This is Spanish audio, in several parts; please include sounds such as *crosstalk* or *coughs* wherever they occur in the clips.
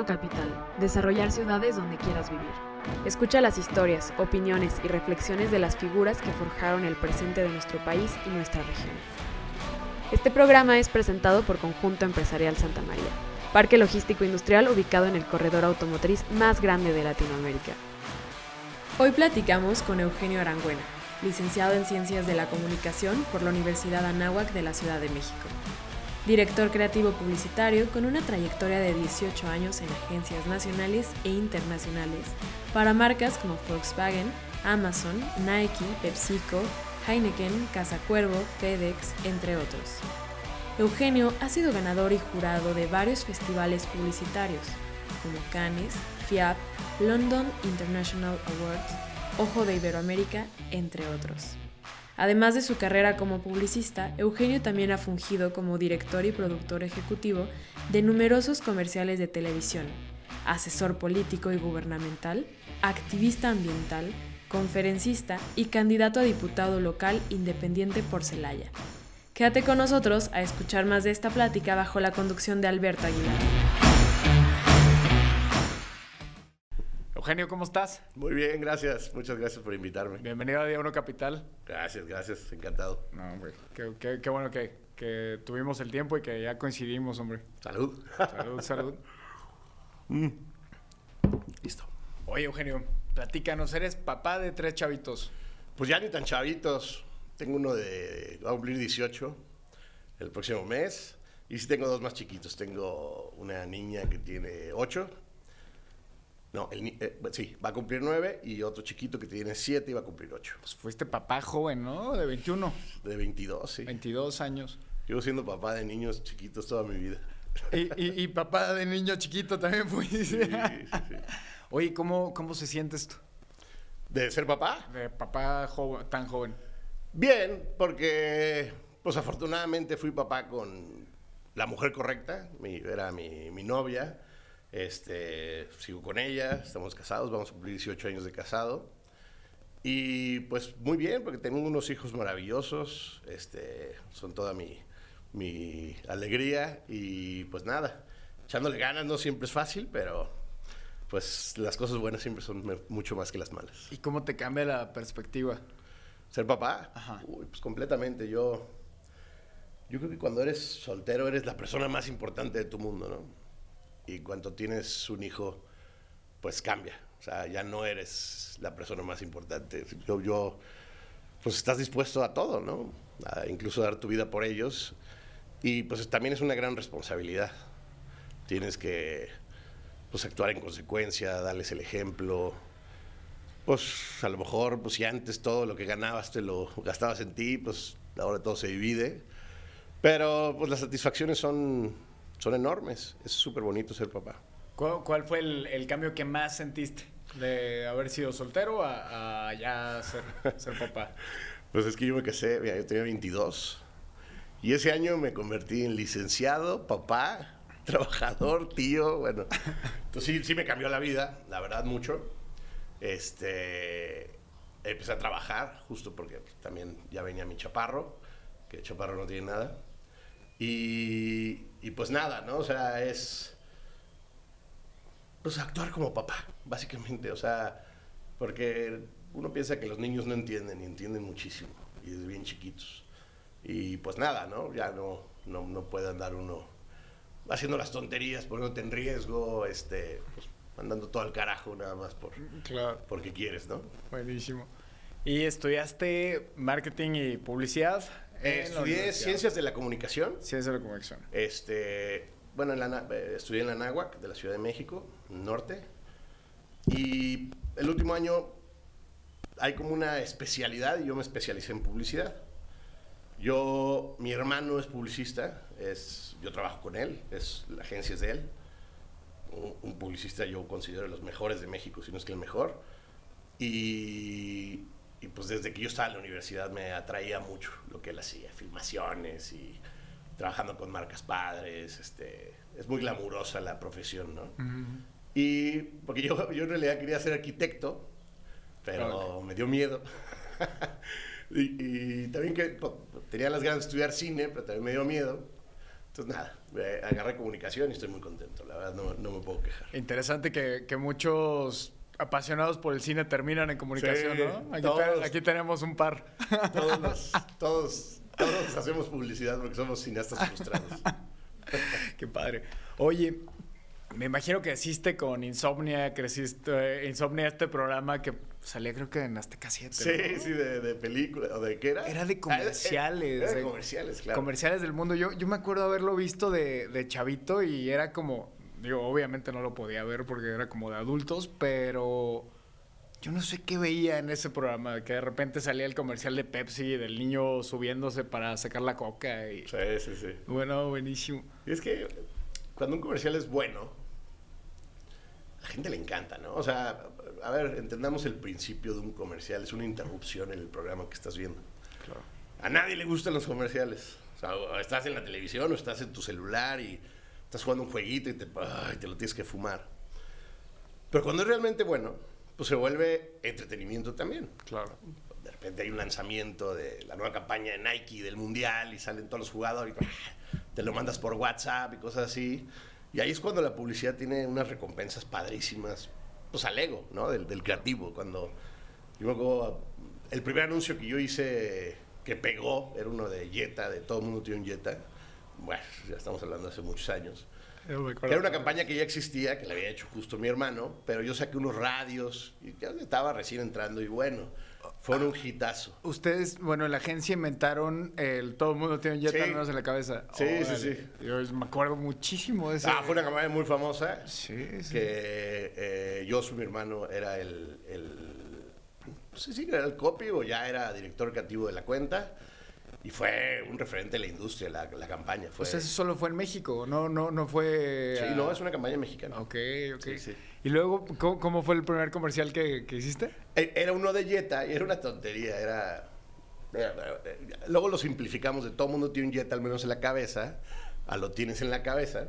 A1 Capital, desarrollar ciudades donde quieras vivir. Escucha las historias, opiniones y reflexiones de las figuras que forjaron el presente de nuestro país y nuestra región. Este programa es presentado por Conjunto Empresarial Santa María, parque logístico industrial ubicado en el corredor automotriz más grande de Latinoamérica. Hoy platicamos con Eugenio Arangüena, licenciado en Ciencias de la Comunicación por la Universidad Anáhuac de la Ciudad de México director creativo publicitario con una trayectoria de 18 años en agencias nacionales e internacionales para marcas como Volkswagen, Amazon, Nike, PepsiCo, Heineken, Casa Cuervo, FedEx, entre otros. Eugenio ha sido ganador y jurado de varios festivales publicitarios, como Cannes, FIAP, London International Awards, Ojo de Iberoamérica, entre otros. Además de su carrera como publicista, Eugenio también ha fungido como director y productor ejecutivo de numerosos comerciales de televisión, asesor político y gubernamental, activista ambiental, conferencista y candidato a diputado local independiente por Celaya. Quédate con nosotros a escuchar más de esta plática bajo la conducción de Alberto Aguilar. Eugenio, ¿cómo estás? Muy bien, gracias. Muchas gracias por invitarme. Bienvenido a Día Uno Capital. Gracias, gracias. Encantado. No, hombre. Qué, bueno que, tuvimos el tiempo y que ya coincidimos, hombre. Salud. Salud, salud. *laughs* Mm. Listo. Oye, Eugenio, platícanos. Eres papá de tres chavitos. Pues ya ni tan chavitos. Tengo uno de... Va a cumplir 18 el próximo mes. Y sí tengo dos más chiquitos. Tengo una niña que tiene 8 no, el, eh, sí, va a cumplir nueve y otro chiquito que tiene siete y va a cumplir ocho. Pues fuiste papá joven, ¿no? De 21. De 22, sí. 22 años. Llevo siendo papá de niños chiquitos toda mi vida. Y, papá de niño chiquito también fuiste. Sí, sí, sí. *laughs* Oye, ¿cómo, ¿cómo se siente esto? ¿De ser papá? De papá tan joven. Bien, porque pues afortunadamente fui papá con la mujer correcta, era mi, mi novia este, sigo con ella, estamos casados, vamos a cumplir 18 años de casado. Y pues muy bien, porque tengo unos hijos maravillosos, este, son toda mi, mi alegría y pues nada, echándole ganas no siempre es fácil, pero pues las cosas buenas siempre son mucho más que las malas. ¿Y cómo te cambia la perspectiva? ¿Ser papá? Uy, pues completamente. Yo, yo creo que cuando eres soltero eres la persona más importante de tu mundo, ¿no? Y cuando tienes un hijo, pues cambia. O sea, ya no eres la persona más importante. Yo, yo pues estás dispuesto a todo, ¿no? A incluso dar tu vida por ellos. Y pues también es una gran responsabilidad. Tienes que pues actuar en consecuencia, darles el ejemplo. Pues a lo mejor, pues si antes todo lo que ganabas te lo gastabas en ti, pues ahora todo se divide. Pero pues las satisfacciones son son enormes. Es súper bonito ser papá. ¿Cuál, fue el, cambio que más sentiste de haber sido soltero a, ya ser, ser, papá? *laughs* pues es que yo me casé, yo tenía 22 y ese año me convertí en licenciado, papá, *laughs* trabajador, tío, bueno. Entonces sí, sí me cambió la vida, la verdad, mucho. Este, empecé a trabajar justo porque también ya venía mi chaparro, que chaparro no tiene nada. Y, y pues nada, ¿no? O sea, es. Pues actuar como papá, básicamente. O sea, porque uno piensa que los niños no entienden y entienden muchísimo, y desde bien chiquitos. Y pues nada, ¿no? Ya no, no, no puede andar uno haciendo las tonterías, poniéndote en riesgo, este, pues andando todo al carajo nada más por, claro. porque quieres, ¿no? Buenísimo. ¿Y estudiaste marketing y publicidad? Estudié Ciencias de la Comunicación. Ciencias de la Comunicación. Este, bueno, en la, eh, estudié en la Náhuac, de la Ciudad de México, norte. Y el último año hay como una especialidad y yo me especialicé en publicidad. Yo, mi hermano es publicista, es, yo trabajo con él, es, la agencia es de él. Un, un publicista yo considero de los mejores de México, si no es que el mejor. Y y pues desde que yo estaba en la universidad me atraía mucho lo que él hacía, filmaciones y trabajando con marcas padres, este, es muy glamurosa la profesión, ¿no? Y porque yo, yo en realidad quería ser arquitecto, pero me dio miedo. *laughs* y, también que tenía las ganas de estudiar cine, pero también me dio miedo. Entonces, nada, agarré comunicación y estoy muy contento. La verdad, no, no me puedo quejar. Interesante que, que muchos apasionados por el cine terminan en comunicación, Sí, ¿no? Aquí, todos. te- aquí tenemos un par. Todos, los- *laughs* todos, todos hacemos publicidad porque somos cineastas frustrados. *laughs* Qué padre. Oye, me imagino que creciste con Insomnia, creciste eh, Insomnia, este programa que salía creo que en Azteca 7. Sí, ¿no? sí, de, de película. ¿O de qué era? Era de comerciales, Ah, Era, de- de comerciales, claro. Comerciales del mundo. Yo, yo me acuerdo haberlo visto de, de chavito y era como, digo, obviamente no lo podía ver porque era como de adultos, pero yo no sé qué veía en ese programa, que de repente salía el comercial de Pepsi del niño subiéndose para sacar la coca y... Sí, sí, sí. Bueno, buenísimo. Y es que cuando un comercial es bueno, a la gente le encanta, ¿no? O sea, a ver, entendamos el principio de un comercial. Es una interrupción en el programa que estás viendo. A nadie le gustan los comerciales. O sea, o estás en la televisión o estás en tu celular y estás jugando un jueguito y te, ay, te lo tienes que fumar. Pero cuando es realmente bueno, pues se vuelve entretenimiento también. Claro. De repente hay un lanzamiento de la nueva campaña de Nike del Mundial y salen todos los jugadores y te lo mandas por WhatsApp y cosas así. Y ahí es cuando la publicidad tiene unas recompensas padrísimas, pues al ego, ¿no? Del, del creativo. Cuando yo me acuerdo, el primer anuncio que yo hice que pegó era uno de Jetta, de todo el mundo tiene un Jetta. Bueno, ya estamos hablando hace muchos años. Era una campaña que ya existía, que la había hecho justo mi hermano, pero yo saqué unos radios y ya estaba recién entrando y bueno, fueron un hitazo. Ustedes, bueno, en la agencia inventaron el todo el mundo tiene un jet Sí. al menos en la cabeza. Sí, sí, Órale. sí. Yo me acuerdo muchísimo de ese. Ah, fue una campaña muy famosa Sí, sí. que eh, yo, su mi hermano, era el, el no sé si era el copy o ya era director creativo de la cuenta y fue un referente de la industria, la, la campaña. Fue, O sea, eso solo fue en México, no, no, no fue. sí, no, es una campaña mexicana. Ok, ok. Sí, sí. Y luego, ¿cómo, cómo fue el primer comercial que, que hiciste? E- Era uno de Jetta y era una tontería, era... era- Luego lo simplificamos de todo mundo tiene un Jetta al menos en la cabeza, a lo tienes en la cabeza.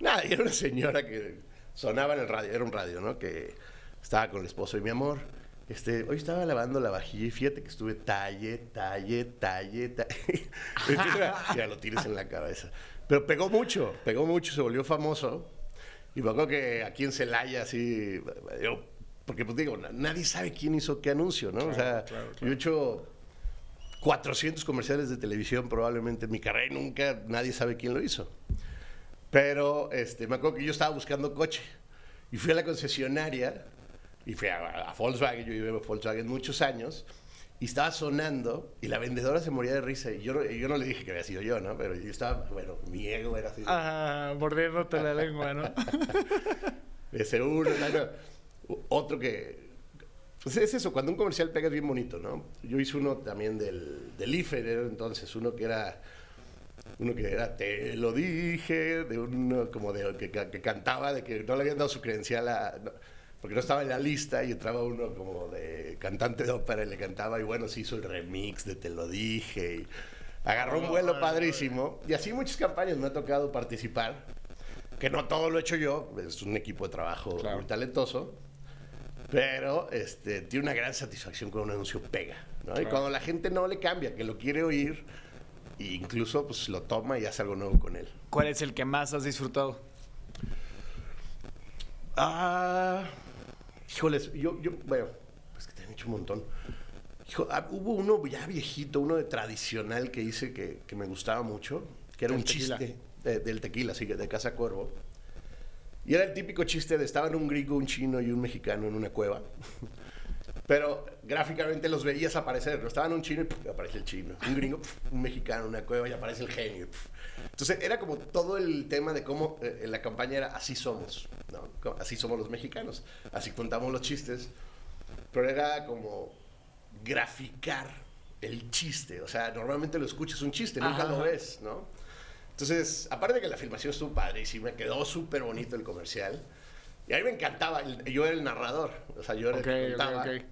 Nada, y era una señora que sonaba en el radio, era un radio, ¿no? Que estaba con el esposo y mi amor. Este, hoy estaba lavando la vajilla y fíjate que estuve talle, talle, talle, talle. *laughs* *laughs* Ya lo tienes en la cabeza. Pero pegó mucho, pegó mucho, se volvió famoso. Y me acuerdo que aquí en Celaya, así, yo, porque pues digo, na- nadie sabe quién hizo qué anuncio, ¿no? o sea, claro, yo he hecho 400 comerciales de televisión probablemente en mi carrera y nunca nadie sabe quién lo hizo. Pero este, me acuerdo que yo estaba buscando coche y fui a la concesionaria y fui a, a Volkswagen, yo llevé Volkswagen muchos años y estaba sonando y la vendedora se moría de risa y yo no, yo no le dije que había sido yo, ¿no? Pero yo estaba, bueno, mi ego era así. Ah, mordiéndote la lengua, ¿no? *laughs* Ese uno, no, otro que... Pues es eso, cuando un comercial pega es bien bonito, ¿no? Yo hice uno también del, del IFE, entonces, uno que era... Uno que era, te lo dije, de uno como de que, que- que cantaba, de que no le habían dado su credencial a... no, porque no estaba en la lista y entraba uno como de cantante de ópera y le cantaba y bueno, se hizo el remix de Te lo dije y agarró un vuelo padrísimo. Y así muchas campañas me ha tocado participar que no todo lo he hecho yo, es un equipo de trabajo Claro. muy talentoso, pero este, tiene una gran satisfacción cuando un anuncio pega, ¿no? Y cuando la gente no le cambia, que lo quiere oír, e incluso pues lo toma y hace algo nuevo con él. ¿Cuál es el que más has disfrutado? Ah, híjoles, yo, yo, bueno, es que te han hecho un montón. Hijo, ah, hubo uno ya viejito, uno de tradicional que hice que, que me gustaba mucho, que era un tequila. chiste de- del tequila, sí, de Casa Cuervo. Y era el típico chiste de estaban un gringo, un chino y un mexicano en una cueva. *laughs* Pero gráficamente los veías aparecer. ¿no? Estaban un chino y ¡puf! aparece el chino. Un gringo, ¡puf! un mexicano, una cueva y aparece el genio. ¡puf! Entonces era como todo el tema de cómo eh, en la campaña era así somos, ¿no? Así somos los mexicanos. Así contamos los chistes. Pero era como graficar el chiste. O sea, normalmente lo escuchas un chiste, nunca Ajá. lo ves, ¿no? Entonces, aparte de que la filmación estuvo padrísima, quedó súper bonito el comercial. Y a mí me encantaba, yo era el narrador, o sea, yo era Ok, el que contaba. ok.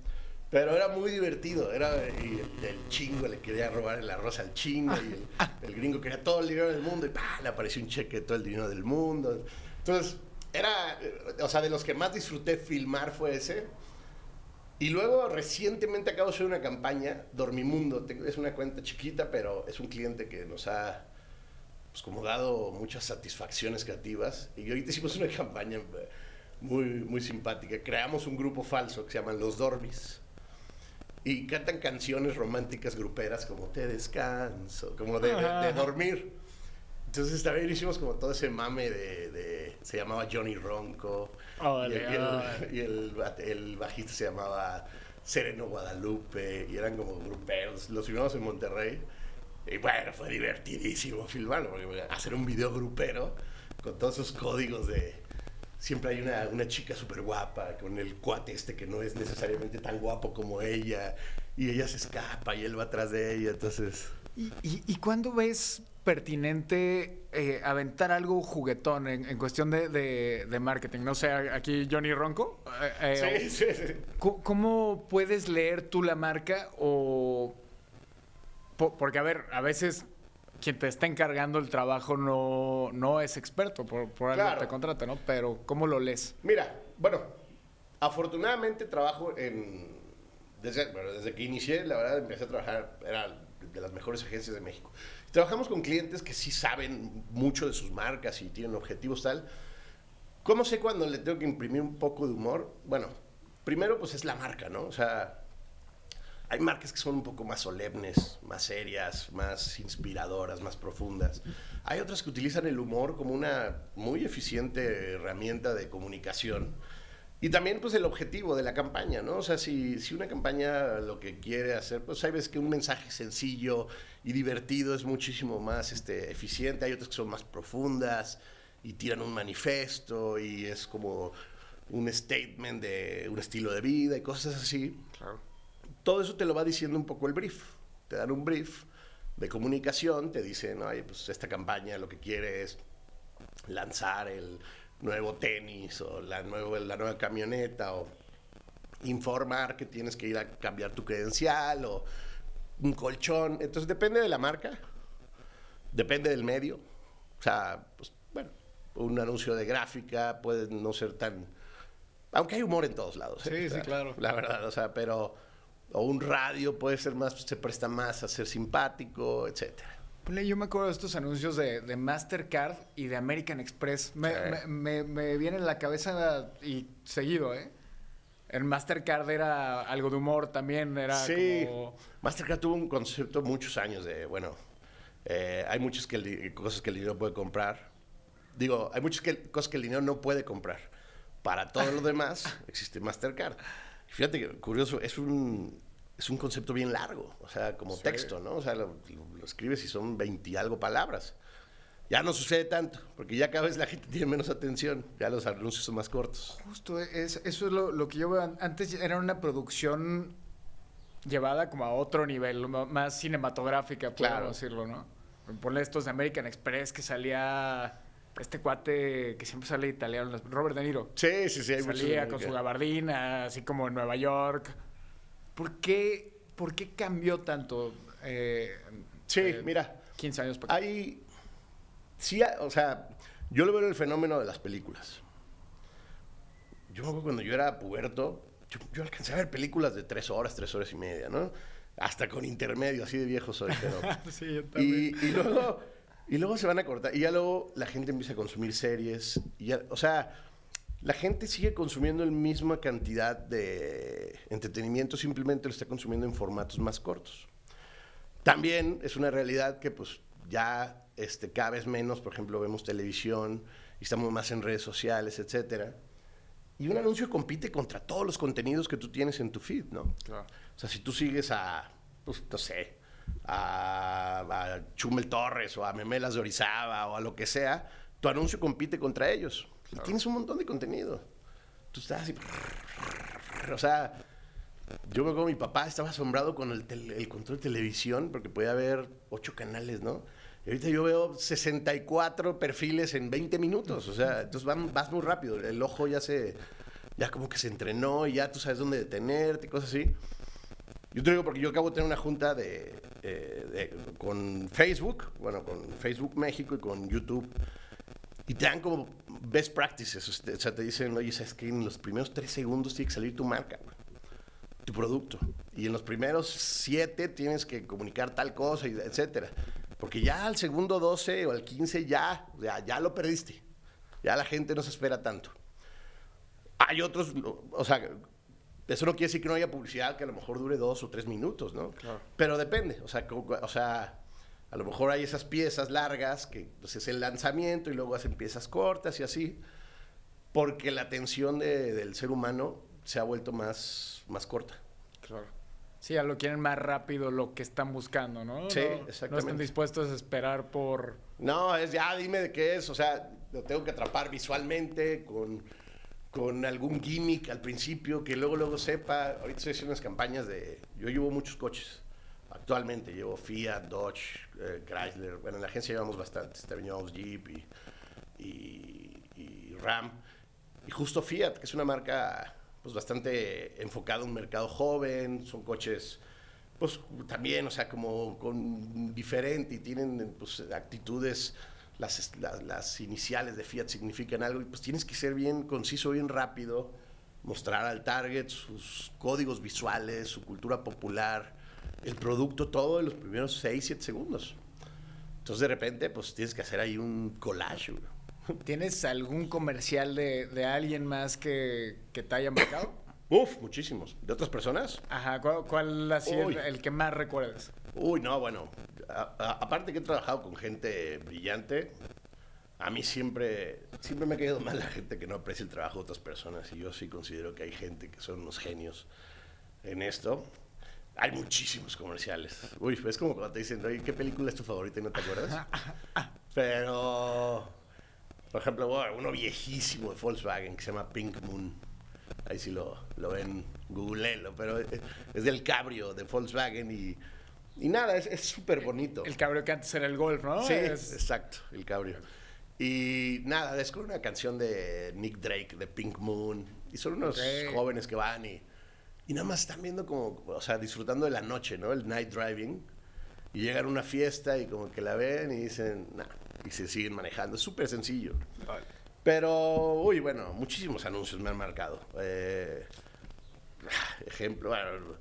Pero era muy divertido, era y el, el chingo le quería robar el arroz al chingo y el, *laughs* el gringo quería todo el dinero del mundo y ¡pah! le apareció un cheque de todo el dinero del mundo. Entonces, era, eh, o sea, de los que más disfruté filmar fue ese. Y luego recientemente acabo de hacer una campaña, Dormimundo, es una cuenta chiquita, pero es un cliente que nos ha pues como dado muchas satisfacciones creativas. Y ahorita hicimos una *laughs* campaña muy, muy simpática. Creamos un grupo falso que se llaman Los Dormis. Y cantan canciones románticas gruperas como Te descanso, como de, de- de dormir. Entonces también hicimos como todo ese mame de... de- se llamaba Johnny Ronco. Órale, y el, y el- órale. y el bat- el bajista se llamaba Sereno Guadalupe. Y eran como gruperos. Los filmamos en Monterrey. Y bueno, fue divertidísimo filmarlo. Porque hacer un video grupero con todos esos códigos de... Siempre hay una, una chica súper guapa con el cuate este que no es necesariamente tan guapo como ella. Y ella se escapa y él va atrás de ella. Entonces... ¿Y, y, y cuándo ves pertinente eh, aventar algo juguetón en, en cuestión de, de- de marketing? No sé, aquí Johnny Ronco. eh, eh, Sí, sí, sí. ¿Cómo- ¿Cómo puedes leer tú la marca o...? po- Porque, a ver, a veces quien te está encargando el trabajo no, no es experto, por, por algo Claro. te contrata, ¿no? Pero, ¿cómo lo lees? Mira, bueno, afortunadamente trabajo en... Desde, bueno, desde que inicié, la verdad, empecé a trabajar, era de las mejores agencias de México. Trabajamos con clientes que sí saben mucho de sus marcas y tienen objetivos tal. ¿Cómo sé cuando le tengo que imprimir un poco de humor? Bueno, primero pues es la marca, ¿no? O sea, hay marcas que son un poco más solemnes, más serias, más inspiradoras, más profundas. Hay otras que utilizan el humor como una muy eficiente herramienta de comunicación. Y también, pues, el objetivo de la campaña, ¿no? O sea, si, si una campaña lo que quiere hacer, pues, veces que un mensaje sencillo y divertido es muchísimo más este, eficiente. Hay otras que son más profundas y tiran un manifiesto y es como un statement de un estilo de vida y cosas así Claro. Todo eso te lo va diciendo un poco el brief. Te dan un brief de comunicación, te dicen, oye, pues esta campaña lo que quiere es lanzar el nuevo tenis o la, nuevo, la nueva camioneta o informar que tienes que ir a cambiar tu credencial o un colchón. Entonces depende de la marca, depende del medio. O sea, pues bueno, un anuncio de gráfica puede no ser tan... Aunque hay humor en todos lados. ¿eh? Sí, O sea, sí, claro. La verdad, o sea, pero... O un radio puede ser más, se presta más a ser simpático, etcétera. Yo me acuerdo de estos anuncios de, de Mastercard y de American Express. Me, Sí. me- me- me viene en la cabeza y seguido, ¿eh? El Mastercard era algo de humor también, era sí, como... Mastercard tuvo un concepto muchos años de, bueno, eh, hay muchas que el cosas que el dinero puede comprar. Digo, hay muchas que- cosas que el dinero no puede comprar. Para todo lo demás *laughs* existe Mastercard. Fíjate que curioso, es un, es un concepto bien largo, o sea, como Sí. texto, ¿no? O sea, lo, lo- lo escribes y son 20 y algo palabras. Ya no sucede tanto, porque ya cada vez la gente *laughs* tiene menos atención, ya los anuncios son más cortos. Justo, es, eso es lo, lo que yo veo. an- Antes era una producción llevada como a otro nivel, más cinematográfica, Claro. decirlo, ¿no? Ponle estos de American Express que salía este cuate que siempre sale italiano, Robert De Niro. Sí, sí, sí. Hay Salía con su gabardina, así como en Nueva York. ¿Por qué, por qué cambió tanto? eh, Sí, eh, mira, 15 años para hay. Sí, o sea, yo lo veo en el fenómeno de las películas. Yo me acuerdo cuando yo era puberto, yo, yo alcancé a ver películas de tres horas, tres horas y media, ¿no? Hasta con intermedio, así de viejo soy, pero. *laughs* sí, yo y, también. y luego, y luego se van a cortar. Y ya luego la gente empieza a consumir series. Y ya- o sea, la gente sigue consumiendo la misma cantidad de entretenimiento, simplemente lo está consumiendo en formatos más cortos. También es una realidad que pues ya este, cada vez menos, por ejemplo, vemos televisión y estamos más en redes sociales, etcétera. Y un anuncio compite contra todos los contenidos que tú tienes en tu feed, ¿no? Claro. O sea, si tú sigues a, pues, no sé, a, a Chumel Torres o a Memelas de Orizaba o a lo que sea, tu anuncio compite contra ellos. Y tienes un montón de contenido. Tú estás así... O sea, yo me acuerdo, mi papá estaba asombrado con el, control de televisión porque podía ver ocho canales, ¿no? Y ahorita yo veo 64 perfiles en 20 minutos. O sea, entonces van- vas muy rápido. El ojo ya se... Ya como que se entrenó y ya tú sabes dónde detenerte y cosas así. Yo te digo porque yo acabo de tener una junta de, eh, de- con Facebook, bueno, con Facebook México y con YouTube. Y te dan como best practices. O sea, te dicen, oye, sabes que en los primeros tres segundos tiene que salir tu marca, tu producto. Y en los primeros siete tienes que comunicar tal cosa, etcétera. Porque ya al segundo 12 o al 15 ya, ya, ya lo perdiste. Ya la gente no se espera tanto. Hay otros, o sea, eso no quiere decir que no haya publicidad que a lo mejor dure dos o tres minutos, ¿no? Claro. Pero depende, o sea, o sea, a lo mejor hay esas piezas largas que pues, es el lanzamiento y luego hacen piezas cortas y así, porque la atención de- del ser humano se ha vuelto más, más corta. Claro. Sí, ya lo quieren más rápido lo que están buscando, ¿no? Sí, No- No exactamente. están dispuestos a esperar por... No, es ya, dime de qué es. O sea, lo tengo que atrapar visualmente con, con algún gimmick al principio que luego, luego sepa. Ahorita estoy haciendo unas campañas de. Yo llevo muchos coches. Actualmente llevo Fiat, Dodge, eh, Chrysler. Bueno, en la agencia llevamos bastantes. También llevamos Jeep y, Ram. Y justo Fiat, que es una marca pues bastante enfocada a un mercado joven. Son coches pues también, o sea, como con diferente y tienen pues actitudes, las, las, las iniciales de Fiat significan algo y pues tienes que ser bien conciso, bien rápido, mostrar al target sus códigos visuales, su cultura popular, el producto, todo en los primeros 6, 7 segundos. Entonces de repente pues tienes que hacer ahí un collage. güey. *laughs* ¿Tienes algún comercial de, de alguien más que, que te haya marcado? *coughs* Uf, muchísimos. ¿De otras personas? Ajá, ¿cuál, cuál ha sido el, el que más recuerdas? Uy, no, bueno, a- a- aparte que he trabajado con gente brillante, a mí siempre, siempre me ha caído mal la gente que no aprecia el trabajo de otras personas y yo sí considero que hay gente que son unos genios en esto. Hay muchísimos comerciales. Uy, es como cuando te dicen, oye, ¿qué película es tu favorita y no te acuerdas? *laughs* Pero, por ejemplo, uno viejísimo de Volkswagen que se llama Pink Moon. Ahí sí lo, lo ven, googleenlo, pero es del cabrio de Volkswagen y, y nada, es súper bonito. El cabrio que antes era el golf, ¿no? Sí, Es- exacto, el cabrio. Y nada, es con una canción de Nick Drake, de Pink Moon. Y son unos Ok. jóvenes que van y, y nada más están viendo como, o sea, disfrutando de la noche, ¿no? El night driving. Y llegan a una fiesta y como que la ven y dicen, nah, y se siguen manejando. Es súper sencillo. Pero, uy, bueno, muchísimos anuncios me han marcado. Eh, ejemplo, bueno,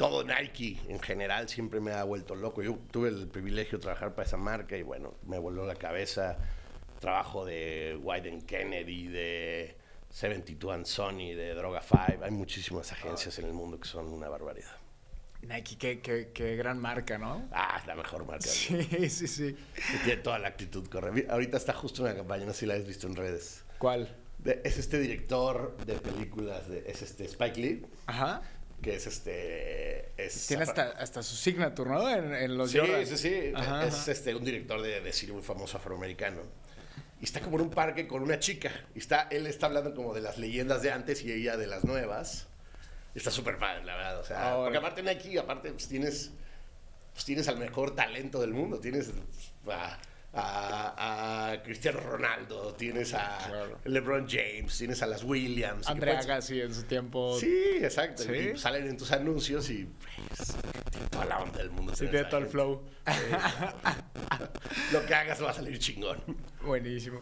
todo Nike en general siempre me ha vuelto loco. Yo tuve el privilegio de trabajar para esa marca y bueno, me voló la cabeza. Trabajo de Wyden Kennedy, de 72 and Sony, de Droga 5. Hay muchísimas agencias en el mundo que son una barbaridad. Nike, qué, qué- qué gran marca, ¿no? Ah, es la mejor marca. Sí, sí, sí. Tiene toda la actitud correcta. Ahorita está justo una campaña, no sé si la has visto en redes. ¿Cuál? De- es este director de películas, de, es este Spike Lee, Ajá. Que es este... Es Tiene hasta, hasta su signature, ¿no? En, en los Sí, Jordan. sí, sí. Ajá, es ajá. este, un director de, de cine muy famoso afroamericano. Y está como en un parque con una chica. Y está, él está hablando como de las leyendas de antes y ella de las nuevas. Está súper padre, la verdad. O sea, Ahora. porque aparte Nike, aparte, pues tienes, pues tienes al mejor talento del mundo. Tienes a, a- a Cristiano Ronaldo, tienes a Claro. LeBron James, tienes a las Williams. Andrea Agassi en su tiempo. Sí, exacto. Sí. Y salen en tus anuncios y pues, tiene toda la onda del mundo. Sí, tiene todo el flow. *laughs* Lo que hagas va a salir chingón. Buenísimo.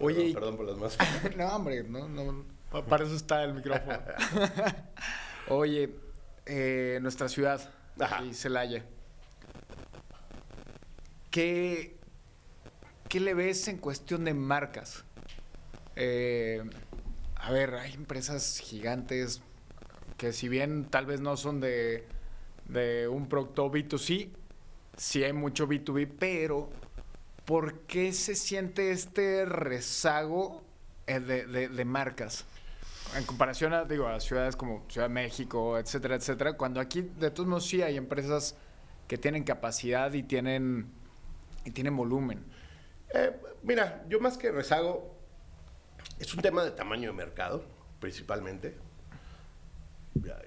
Oye, y- perdón, por las más. *laughs* no, hombre, no, no, pa- para eso está el micrófono. *laughs* Oye, eh, nuestra ciudad, y Celaya. ¿Qué, ¿Qué le ves en cuestión de marcas? Eh, a ver, hay empresas gigantes que si bien tal vez no son de, de un producto B2C, sí hay mucho B2B, pero ¿por qué se siente este rezago eh, de, de- marcas? En comparación a, digo, a ciudades como Ciudad México, etcétera, etcétera, cuando aquí de todos modos sí hay empresas que tienen capacidad y tienen, y tienen volumen. Eh, mira, yo más que rezago, es un tema de tamaño de mercado, principalmente.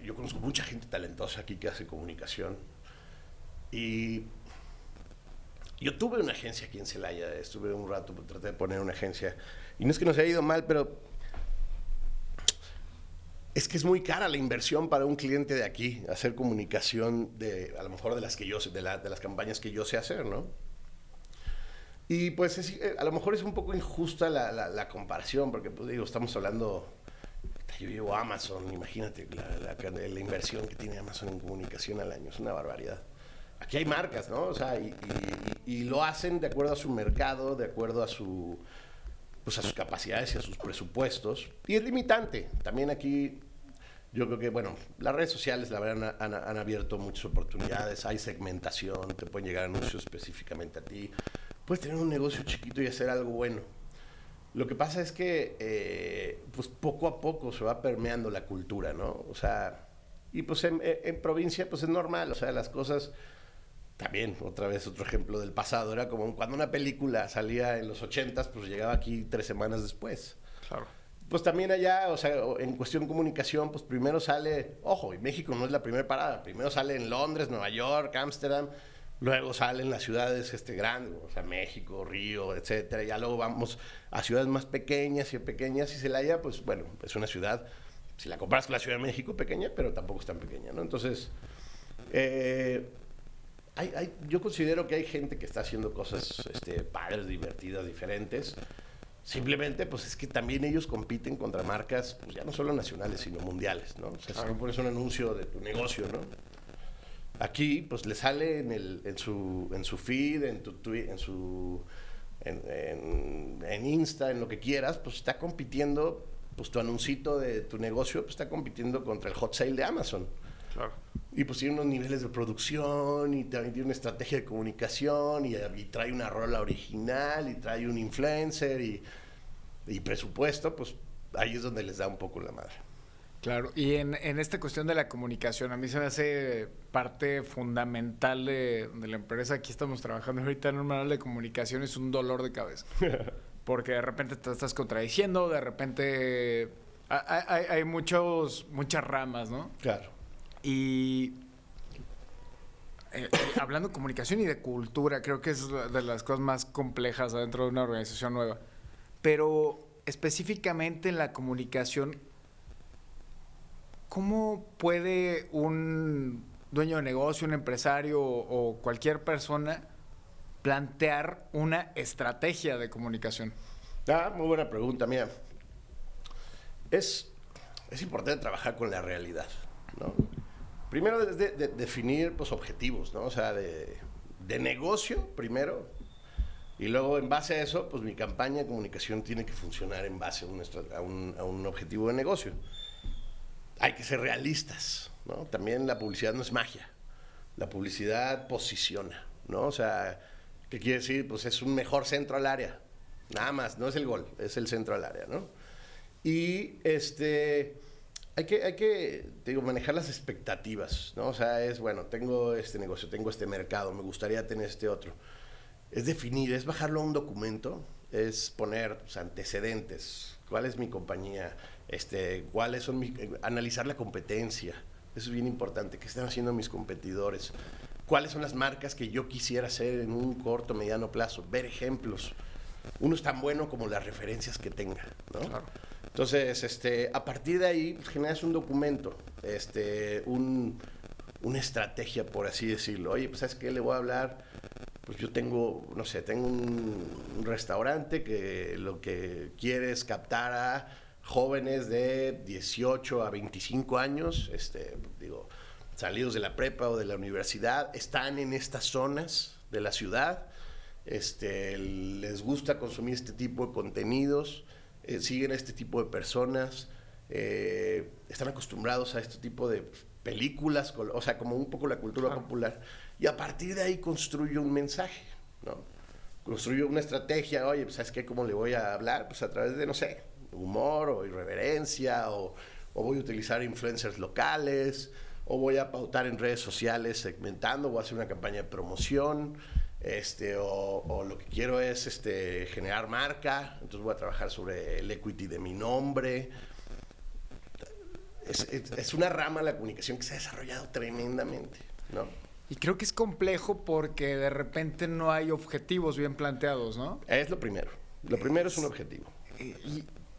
Yo conozco mucha gente talentosa aquí que hace comunicación. Y yo tuve una agencia aquí en Celaya, estuve un rato, traté de poner una agencia. Y no es que nos haya ido mal, pero es que es muy cara la inversión para un cliente de aquí, hacer comunicación de, a lo mejor de las que yo de las campañas que yo sé hacer, ¿no? Y pues es- eh, a lo mejor es un poco injusta la, comparación, porque pues, digo, estamos hablando, yo llevo Amazon, imagínate la, inversión que tiene Amazon en comunicación al año, es una barbaridad. Aquí hay marcas, ¿no? O sea, y, lo hacen de acuerdo a su mercado, de acuerdo a su pues a sus capacidades y a sus presupuestos. Y es limitante. También aquí yo creo que, bueno, las redes sociales, la verdad, han, abierto muchas oportunidades. Hay segmentación, te pueden llegar anuncios específicamente a ti. Puedes tener un negocio chiquito y hacer algo bueno. Lo que pasa es que, eh, pues poco a poco se va permeando la cultura, ¿no? O sea, y pues en, en provincia, pues es normal. O sea, las cosas también, otra vez, otro ejemplo del pasado. Era como cuando una película salía en los ochentas, pues llegaba aquí tres semanas después. Claro. Pues también allá, o sea, en cuestión de comunicación, pues primero sale, ojo, y México no es la primera parada, primero sale en Londres, Nueva York, Ámsterdam, luego salen las ciudades este, grandes, o sea, México, Río, etcétera, ya luego vamos a ciudades más pequeñas y pequeñas, y Celaya, pues bueno, es una ciudad, si la comparas con la Ciudad de México, pequeña, pero tampoco es tan pequeña, ¿no? Entonces, eh, yo considero que hay gente que está haciendo cosas este, padres, divertidas, diferentes. Simplemente, pues es que también ellos compiten contra marcas, pues ya no solo nacionales, sino mundiales, ¿no? O sea, si pones un anuncio de tu negocio, ¿no? Aquí, pues le sale en, el, en, su, en su feed, en, tu, en su... En, en, Insta, en lo que quieras, pues está compitiendo, pues tu anuncito de tu negocio, pues está compitiendo contra el hot sale de Amazon. Claro. Y pues tiene unos niveles de producción y también tiene una estrategia de comunicación y, trae una rola original y trae un influencer y, y, presupuesto, pues ahí es donde les da un poco la madre. Claro, y en, en esta cuestión de la comunicación, a mí se me hace parte fundamental de, de la empresa. Aquí estamos trabajando ahorita en un manual de comunicación, es un dolor de cabeza. *laughs* Porque de repente te estás contradiciendo, de repente hay, hay, hay muchos, muchas ramas, ¿no? Claro. Y eh, eh, hablando de comunicación y de cultura, creo que es de las cosas más complejas dentro de una organización nueva. Pero específicamente en la comunicación, ¿cómo puede un dueño de negocio, un empresario o cualquier persona plantear una estrategia de comunicación? Ah, muy buena pregunta, mía. Es, es importante trabajar con la realidad, ¿no? Primero es de, definir pues, objetivos, ¿no? O sea, de, negocio primero. Y luego, en base a eso, pues mi campaña de comunicación tiene que funcionar en base a un, a un, objetivo de negocio. Hay que ser realistas, ¿no? También la publicidad no es magia. La publicidad posiciona, ¿no? O sea, ¿qué quiere decir? Pues es un mejor centro al área. Nada más, no es el gol, es el centro al área, ¿no? Y este hay que, hay que digo, manejar las expectativas, ¿no? O sea, es, bueno, tengo este negocio, tengo este mercado, me gustaría tener este otro. Es definir, es bajarlo a un documento, es poner pues, antecedentes, cuál es mi compañía, este, cuáles son mis, analizar la competencia, eso es bien importante, qué están haciendo mis competidores, cuáles son las marcas que yo quisiera hacer en un corto, mediano plazo, ver ejemplos. Uno es tan bueno como las referencias que tenga, ¿no? Claro. Entonces, este, a partir de ahí pues, generas un documento, este, un, una estrategia, por así decirlo. Oye, pues ¿sabes qué? Le voy a hablar, pues yo tengo, no sé, tengo un, restaurante que lo que quiere es captar a jóvenes de 18 a 25 años, este, digo, salidos de la prepa o de la universidad, están en estas zonas de la ciudad, este, les gusta consumir este tipo de contenidos, eh, siguen a este tipo de personas, eh, están acostumbrados a este tipo de películas, o sea, como un poco la cultura popular, y a partir de ahí construye un mensaje, ¿no? Construye una estrategia, oye, pues, ¿sabes qué? ¿Cómo le voy a hablar? Pues a través de, no sé, humor o irreverencia, o, o voy a utilizar influencers locales, o voy a pautar en redes sociales segmentando, o hacer una campaña de promoción este, o, lo que quiero es este, generar marca, entonces voy a trabajar sobre el equity de mi nombre. Es, una rama de la comunicación que se ha desarrollado tremendamente, ¿no? Y creo que es complejo porque de repente no hay objetivos bien planteados, ¿no? Es lo primero. Lo primero es, un objetivo.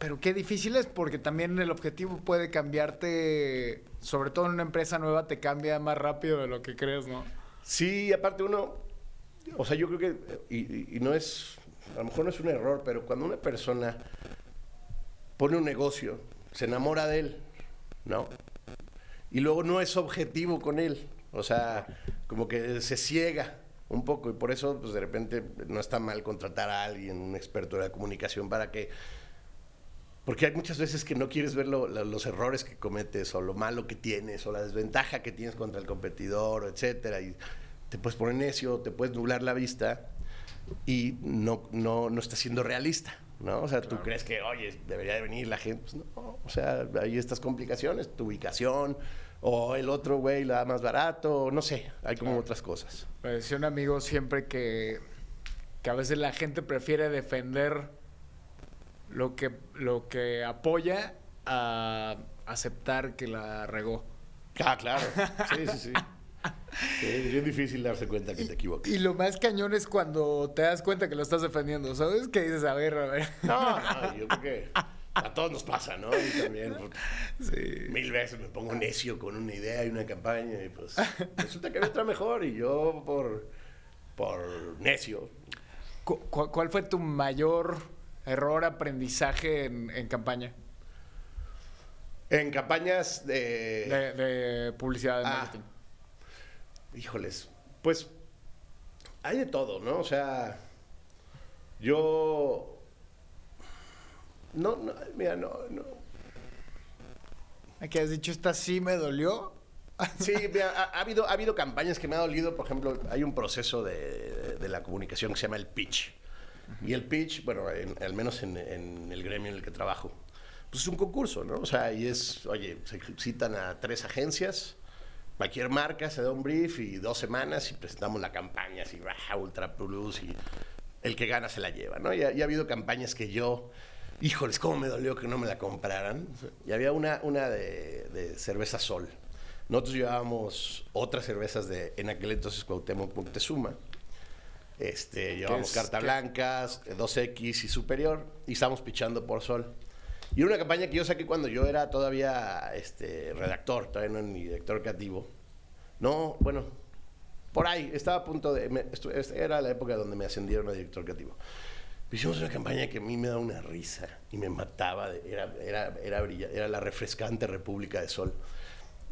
Pero qué difícil es porque también el objetivo puede cambiarte, sobre todo en una empresa nueva, te cambia más rápido de lo que crees, ¿no? Sí, aparte uno, o sea, yo creo que, y, no es, a lo mejor no es un error, pero cuando una persona pone un negocio, se enamora de él, ¿no? Y luego no es objetivo con él, o sea, como que se ciega un poco. Y por eso, pues de repente, no está mal contratar a alguien, un experto de la comunicación, para que porque hay muchas veces que no quieres ver lo- lo- los errores que cometes o lo malo que tienes o la desventaja que tienes contra el competidor, etcétera. Y te puedes poner necio, te puedes nublar la vista y no, no, no estás siendo realista. ¿no? O sea, tú crees que, oye, debería de venir la gente. Pues no, o sea, hay estas complicaciones, tu ubicación, o el otro güey la da más barato, no sé, hay como otras cosas. Me decía un amigo siempre que, que a veces la gente prefiere defender lo que, lo que apoya a aceptar que la regó. Ah, claro. Sí, sí, sí. *laughs* Sí, es bien difícil darse cuenta que te equivocas. Y lo más cañón es cuando te das cuenta que lo estás defendiendo, ¿sabes? Que dices, a ver, a ver. No, no, yo creo que a todos nos pasa, ¿no? Y también *laughs* pues, Sí. mil veces me pongo necio con una idea y una campaña y pues resulta que hay otra mejor y yo por, por necio. Cu- ¿Cuál fue tu mayor error, aprendizaje en, en campaña? En campañas de... De, de publicidad, de Ah. marketing. Híjoles, pues hay de todo, ¿no? O sea, yo... No, no, mira, no, no. Aquí has dicho, esta sí me dolió. Sí, mira, ha, ha habido, ha habido campañas que me ha dolido. Por ejemplo, hay un proceso de, de la comunicación que se llama el pitch. Y el pitch, bueno, en- al menos en, en el gremio en el que trabajo, pues es un concurso, ¿no? O sea, y es, oye, se citan a tres agencias, cualquier marca, se da un brief y dos semanas y presentamos la campaña, así, ¡ah! Ultra Plus y el que gana se la lleva, ¿no? Y, ha- y ha habido campañas que yo, híjoles, cómo me dolió que no me la compraran. Y había una, una de, de cerveza Sol. Nosotros llevábamos otras cervezas de, en aquel entonces, Cuauhtémoc Moctezuma. Este, llevábamos es? carta blancas, 2X y superior, y estábamos pichando por Sol. Y era una campaña que yo saqué cuando yo era todavía este, redactor, todavía no era ni director creativo. No, bueno, por ahí, estaba a punto de... me- estu- es- era la época donde me ascendieron a director creativo. Hicimos una campaña que a mí me da una risa y me mataba. de- era, era, era, brilla- era la refrescante República de Sol.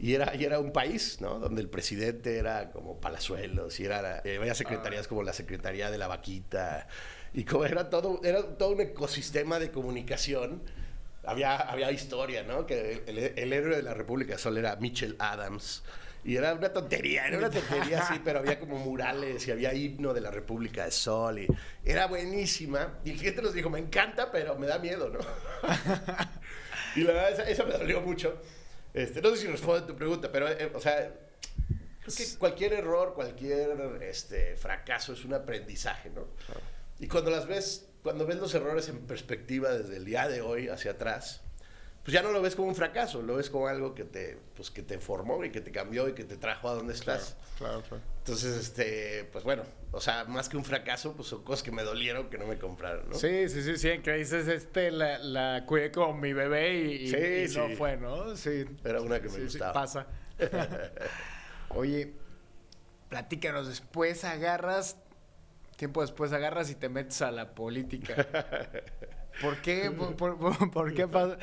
Y era, y era un país, ¿no? Donde el presidente era como Palazuelos y era, eh, había secretarías como la Secretaría de la Vaquita. Y como era todo, era todo un ecosistema de comunicación. Había, había historia, ¿no? Que el, el héroe de la República Sol era Mitchell Adams. Y era una tontería, era una tontería así, pero había como murales y había himno de la República de Sol y era buenísima. Y el cliente nos dijo, me encanta, pero me da miedo, ¿no? *laughs* y la verdad, esa me dolió mucho. Este, no sé si responde a tu pregunta, pero, eh, o sea, creo que cualquier error, cualquier este, fracaso es un aprendizaje, ¿no? Y cuando las ves, cuando ves los errores en perspectiva desde el día de hoy hacia atrás, pues ya no lo ves como un fracaso, lo ves como algo que te, pues, que te formó y que te cambió y que te trajo a donde estás. Claro, claro. Entonces, este, pues bueno, o sea, más que un fracaso, pues son cosas que me dolieron que no me compraron, ¿no? Sí, sí, sí, sí, que dices, este, la, la cuidé como mi bebé y, y- Sí, y no fue, ¿no? Sí. Era una que me sí, gustaba. pasa. *laughs* Oye, platícanos, después agarras, tiempo después agarras y te metes a la política. *laughs* ¿Por qué? ¿Por, por- por- por qué *laughs* pasa?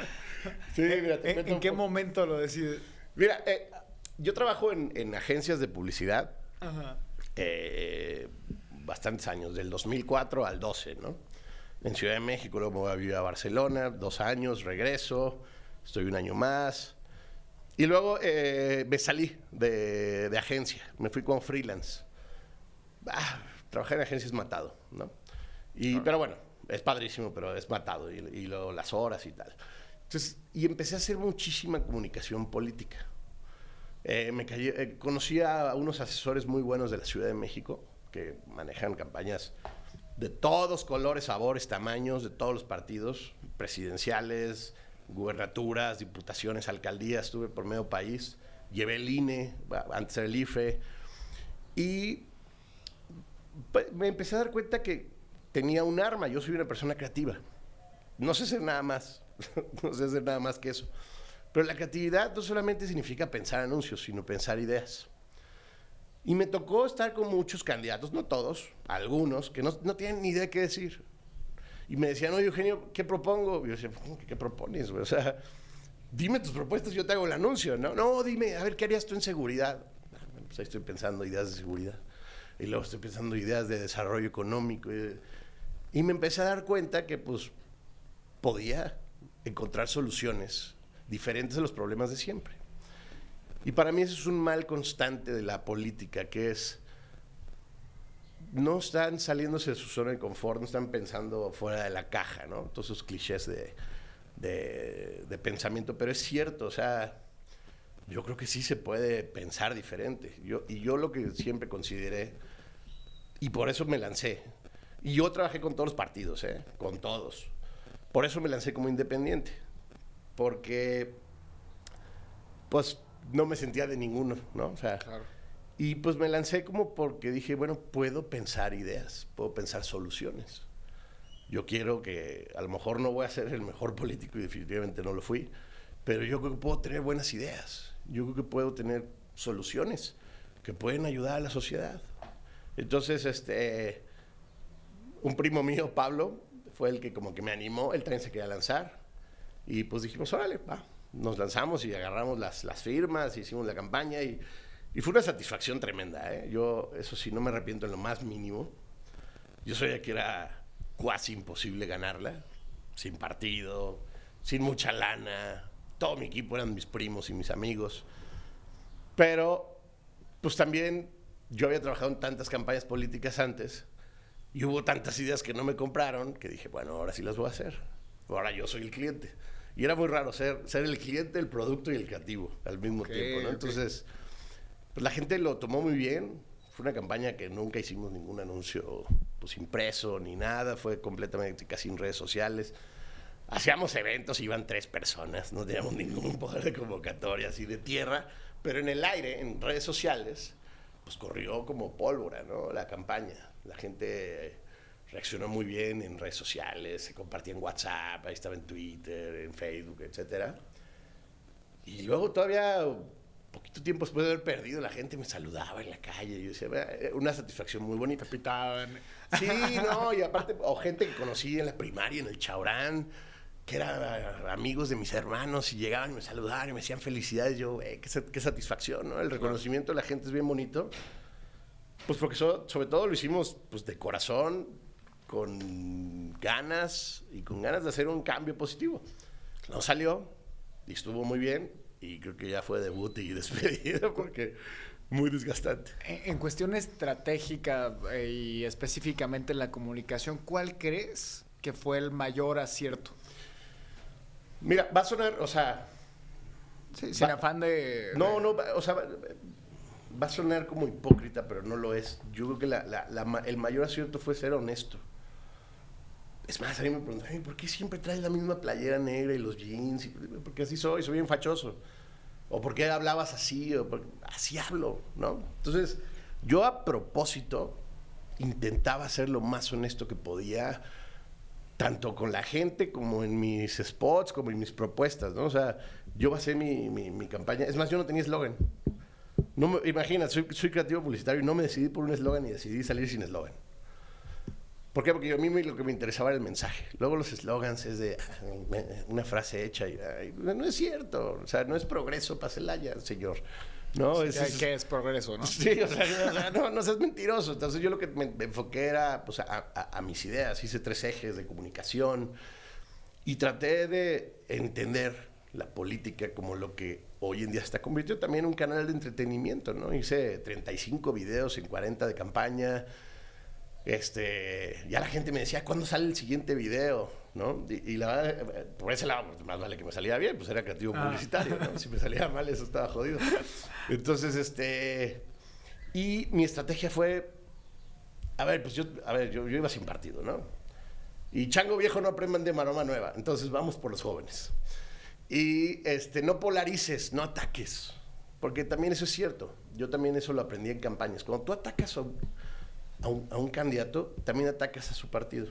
Sí, mira, te ¿En, qué momento lo decides? Mira, eh, yo trabajo en, en agencias de publicidad Ajá. eh, bastantes años, del 2004 al 12, ¿no? En Ciudad de México, luego me voy a vivir a Barcelona, dos años, regreso, estoy un año más. Y luego eh, me salí de, de agencia, me fui como freelance. Ah, trabajar en agencia es matado, ¿no? Y, Pero bueno, es padrísimo, pero es matado, y, luego las horas y tal. Entonces, y empecé a hacer muchísima comunicación política. Eh, me cayó- eh, conocí a unos asesores muy buenos de la Ciudad de México que manejan campañas de todos colores, sabores, tamaños, de todos los partidos, presidenciales, gubernaturas, diputaciones, alcaldías, estuve por medio país, llevé el INE, antes el IFE, y pues, me empecé a dar cuenta que tenía un arma, yo soy una persona creativa, no sé hacer nada más, *laughs* no sé hacer nada más que eso. Pero la creatividad no solamente significa pensar anuncios, sino pensar ideas. Y me tocó estar con muchos candidatos, no todos, algunos, que no, no tienen ni idea de qué decir. Y me decían, oye, Eugenio, ¿qué propongo? Y yo decía, "¿Cómo que ¿qué propones? O sea, dime tus propuestas yo te hago el anuncio, ¿no? No, dime, a ver, ¿qué harías tú en seguridad? Ah, pues ahí estoy pensando ideas de seguridad. y luego estoy pensando ideas de desarrollo económico. Y, y me empecé a dar cuenta que pues podía encontrar soluciones diferentes a los problemas de siempre. Y para mí eso es un mal constante de la política, que es no están saliéndose de su zona de confort, no están pensando fuera de la caja, ¿no? Todos esos clichés de, de, de pensamiento, pero es cierto, o sea, yo creo que sí se puede pensar diferente. Yo, y yo lo que siempre consideré, y por eso me lancé, y yo trabajé con todos los partidos, ¿eh? con todos. Por eso me lancé como independiente, porque pues no me sentía de ninguno, ¿no? O sea, Claro. y pues me lancé como porque dije, bueno, puedo pensar ideas, puedo pensar soluciones. Yo quiero que, a lo mejor no voy a ser el mejor político y definitivamente no lo fui, pero yo creo que puedo tener buenas ideas. Yo creo que puedo tener soluciones que pueden ayudar a la sociedad. Entonces, este, un primo mío, Pablo, fue el que como que me animó, él también se quería lanzar. Y pues dijimos, órale, va. Nos lanzamos y agarramos las, las firmas, hicimos la campaña y, y fue una satisfacción tremenda. ¿eh? Yo, eso sí, no me arrepiento en lo más mínimo. Yo sabía que era casi imposible ganarla, sin partido, sin mucha lana. Todo mi equipo eran mis primos y mis amigos. Pero, pues también yo había trabajado en tantas campañas políticas antes y hubo tantas ideas que no me compraron que dije, bueno, ahora sí las voy a hacer. Ahora yo soy el cliente. Y era muy raro ser, ser el cliente, el producto y el creativo al mismo tiempo. Entonces, pues la gente lo tomó muy bien. Fue una campaña que nunca hicimos ningún anuncio pues impreso ni nada, fue completamente casi en redes sociales. Hacíamos eventos, iban tres personas, no teníamos ningún poder de convocatoria así de tierra, pero en el aire, en redes sociales, pues corrió como pólvora, ¿no? La campaña. La gente reaccionó muy bien en redes sociales, se compartía en WhatsApp, ahí estaba en Twitter, en Facebook, etcétera. Y luego todavía, poquito tiempo después de haber perdido, la gente me saludaba en la calle. Y yo decía, "Vea, una satisfacción muy bonita. Pitaban. *laughs* Sí, no, y aparte, o gente que conocí en la primaria, en el Chaurán, que eran amigos de mis hermanos y llegaban y me saludaban y me decían felicidades. Yo, eh, qué, qué satisfacción, ¿no? El reconocimiento de la gente es bien bonito. Pues porque so- sobre todo lo hicimos pues, de corazón, con ganas y con ganas de hacer un cambio positivo. No salió y estuvo muy bien y creo que ya fue debut y *laughs* despedida porque muy desgastante. En, en cuestión estratégica eh, y específicamente en la comunicación, ¿cuál crees que fue el mayor acierto? Mira, va a sonar, o sea, Sí, sin Va- afán de... No, no, o sea, va, a sonar como hipócrita, pero no lo es. Yo creo que la- la- la el mayor acierto fue ser honesto. Es más, a mí me preguntan, "Ay, ¿por qué siempre traes la misma playera negra y los jeans? Porque así soy, soy bien fachoso. O por qué hablabas así, o así hablo, ¿no? Entonces, yo a propósito intentaba ser lo más honesto que podía, tanto con la gente como en mis spots, como en mis propuestas, ¿no? O sea, yo basé mi, mi, mi campaña. Es más, yo no tenía eslogan. No me, imagina, soy, soy creativo publicitario y no me decidí por un eslogan y decidí salir sin eslogan. ¿Por qué? Porque a mí me- lo que me interesaba era el mensaje. Luego los eslogans es de una frase hecha y ay, no es cierto. O sea, no es progreso para Celaya, señor. No, es, ¿Qué, es- progreso, no? Sí, o sea, no, o sea, no, no seas mentiroso. Entonces yo lo que me, me enfoqué era pues, a, a- a mis ideas. Hice tres ejes de comunicación y traté de entender la política como lo que hoy en día está convirtiendo también en un canal de entretenimiento, ¿no? Hice 35 videos en 40 de campaña. Este, ya la gente me decía, ¿cuándo sale el siguiente video? ¿No? Y, y la verdad, por ese lado, pues, más vale que me saliera bien, pues era creativo Ah. publicitario, ¿no? Si me salía mal, eso estaba jodido. Entonces, este, y mi estrategia fue, a ver, pues yo, a ver, yo, yo iba sin partido, ¿no? Y chango viejo no aprendan de maroma nueva, entonces vamos por los jóvenes. Y este, no polarices, no ataques, porque también eso es cierto. Yo también eso lo aprendí en campañas. Cuando tú atacas a un, a un, a un candidato, también atacas a su partido.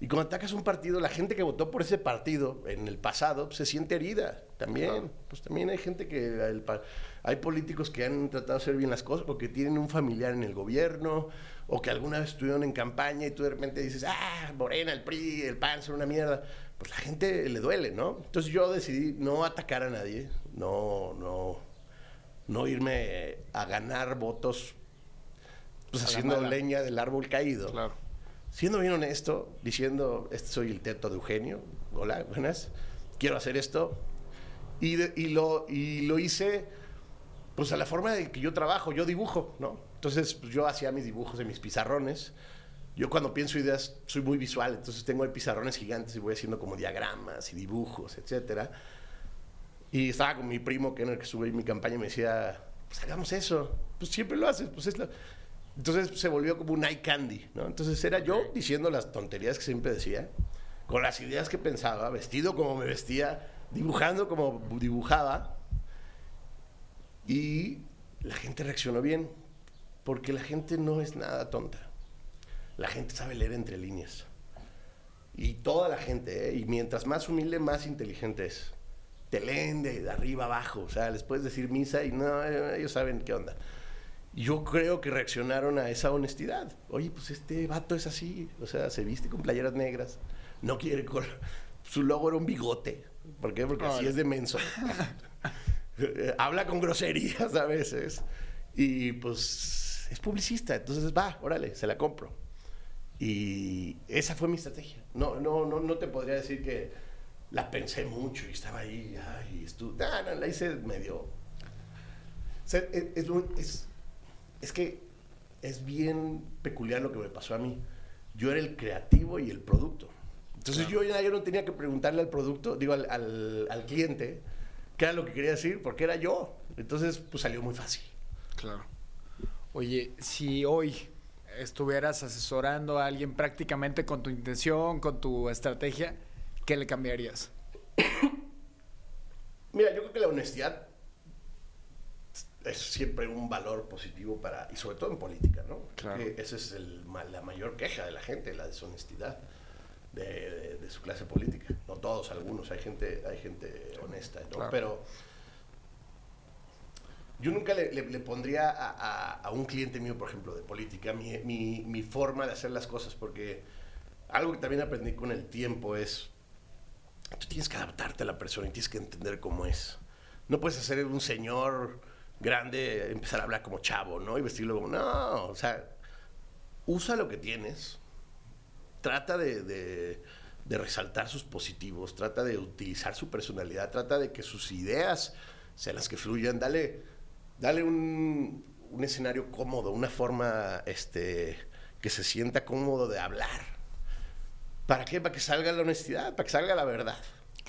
Y cuando atacas a un partido, la gente que votó por ese partido en el pasado pues, se siente herida también. Claro. Pues también hay gente que, el hay políticos que han tratado de hacer bien las cosas porque tienen un familiar en el gobierno o que alguna vez estuvieron en campaña y tú de repente dices, ah, Morena, el PRI, el PAN son una mierda. Pues la gente le duele, ¿no? Entonces yo decidí no atacar a nadie, no, no, no irme a ganar votos pues A haciendo leña del árbol caído. Claro. Siendo bien honesto, diciendo, este soy el teto de Eugenio, hola, buenas, quiero hacer esto. Y, de- y lo, y lo hice, pues a la forma de que yo trabajo, yo dibujo, ¿no? Entonces, pues, yo hacía mis dibujos en mis pizarrones. Yo cuando pienso ideas soy muy visual, entonces tengo ahí pizarrones gigantes y voy haciendo como diagramas y dibujos, etcétera. Y estaba con mi primo, que en el que en mi campaña, y me decía, pues hagamos eso. Pues siempre lo haces, pues es la... Entonces se volvió como un eye candy, ¿no? Entonces era yo diciendo las tonterías que siempre decía, con las ideas que pensaba, vestido como me vestía, dibujando como dibujaba. Y la gente reaccionó bien, porque la gente no es nada tonta. La gente sabe leer entre líneas. Y toda la gente, ¿eh? y mientras más humilde, más inteligente es. Te leen de, de arriba abajo, o sea, les puedes decir misa y no, ellos saben qué onda. Y yo creo que reaccionaron a esa honestidad. Oye, pues este vato es así, o sea, se viste con playeras negras, no quiere col su logo era un bigote. ¿Por qué? Porque así es de menso. *laughs* Habla con groserías a veces. Y pues es publicista, entonces va, órale, se la compro. Y esa fue mi estrategia. No, no, no, no te podría decir que la pensé mucho y estaba ahí, ay, estu- no, no, la hice medio. O sea, es, es es- es que es bien peculiar lo que me pasó a mí. Yo era el creativo y el producto. Entonces yo ya yo no tenía que preguntarle al producto, digo, al, al- al cliente, qué era lo que quería decir, porque era yo. Entonces, pues salió muy fácil. Claro. Oye, si hoy estuvieras asesorando a alguien prácticamente con tu intención, con tu estrategia, ¿qué le cambiarías? *coughs* Mira, yo creo que la honestidad es siempre un valor positivo para, y sobre todo en política, ¿no? Claro. Que esa es el la mayor queja de la gente, la deshonestidad de, de- de su clase política. No todos, algunos, hay gente, hay gente honesta, ¿no? Claro. Pero yo nunca le, pondría a, un cliente mío, por ejemplo, de política, mi, forma de hacer las cosas, porque algo que también aprendí con el tiempo es, tú tienes que adaptarte a la persona y tienes que entender cómo es. No puedes hacer un señor grande, empezar a hablar como chavo, ¿no? Y vestirlo como, no, o sea, usa lo que tienes, trata de resaltar sus positivos, trata de utilizar su personalidad, trata de que sus ideas sean las que fluyan, dale, dale un, un escenario cómodo, una forma este, que se sienta cómodo de hablar. ¿Para qué? Para que salga la honestidad, para que salga la verdad.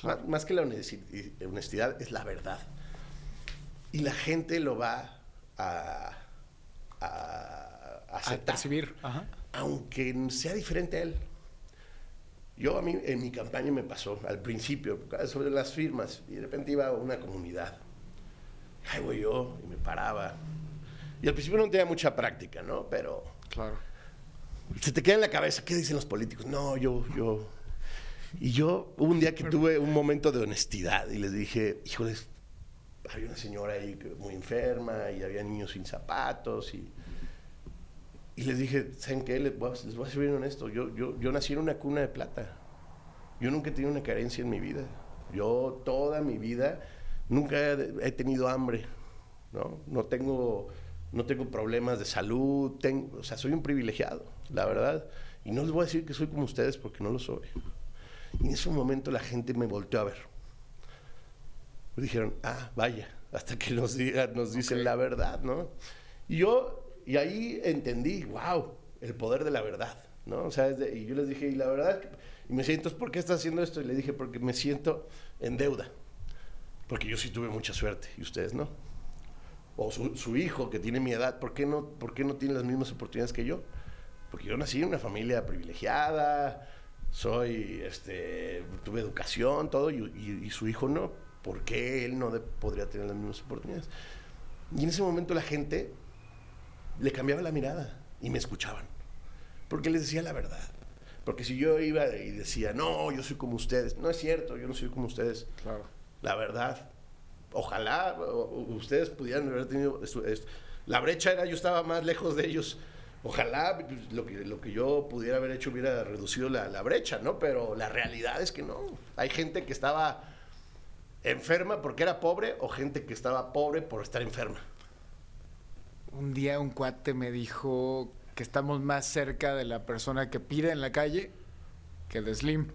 Más, más que la honesti- honestidad es la verdad. Y la gente lo va a, a, a A aceptar percibir. Ajá. aunque sea diferente a él. Yo a mí en mi campaña me pasó al principio sobre las firmas y de repente iba a una comunidad. Ahí voy yo y me paraba. Y al principio no tenía mucha práctica, ¿no? Pero Claro. se te queda en la cabeza, ¿qué dicen los políticos? No, yo, yo. Y yo, hubo un día que tuve un momento de honestidad y les dije, híjoles, había una señora ahí muy enferma y había niños sin zapatos y, y les dije, ¿saben qué? Les voy a, les voy a ser bien honesto, yo, yo, yo nací en una cuna de plata. Yo nunca he tenido una carencia en mi vida. Yo toda mi vida nunca he, tenido hambre, ¿no? No tengo, no tengo problemas de salud, tengo, o sea, soy un privilegiado, la verdad. Y no les voy a decir que soy como ustedes porque no lo soy. Y en ese momento la gente me volteó a ver. Me dijeron, ah, vaya, hasta que nos, digan, nos dicen la verdad, ¿no? Y yo, y ahí entendí, wow, el poder de la verdad, ¿no? O sea, de- y yo les dije, y la verdad, y me decían, entonces, ¿por qué estás haciendo esto? Y le dije, porque me siento en deuda. Porque yo sí tuve mucha suerte y ustedes no. O su, hijo que tiene mi edad, ¿por qué, no, ¿por qué no tiene las mismas oportunidades que yo? Porque yo nací en una familia privilegiada, soy, este, tuve educación, todo, y, su hijo no. ¿Por qué él no podría tener las mismas oportunidades? Y en ese momento la gente le cambiaba la mirada y me escuchaban. Porque les decía la verdad. Porque si yo iba y decía, no, yo soy como ustedes, no es cierto, yo no soy como ustedes, Claro. La verdad. Ojalá ustedes pudieran haber tenido esto. La brecha era, yo estaba más lejos de ellos. Ojalá pues, lo que, lo que yo pudiera haber hecho hubiera reducido la, la brecha, ¿no? Pero la realidad es que no. Hay gente que estaba enferma porque era pobre o gente que estaba pobre por estar enferma. un día un cuate me dijo que estamos más cerca de la persona que pide en la calle que de Slim.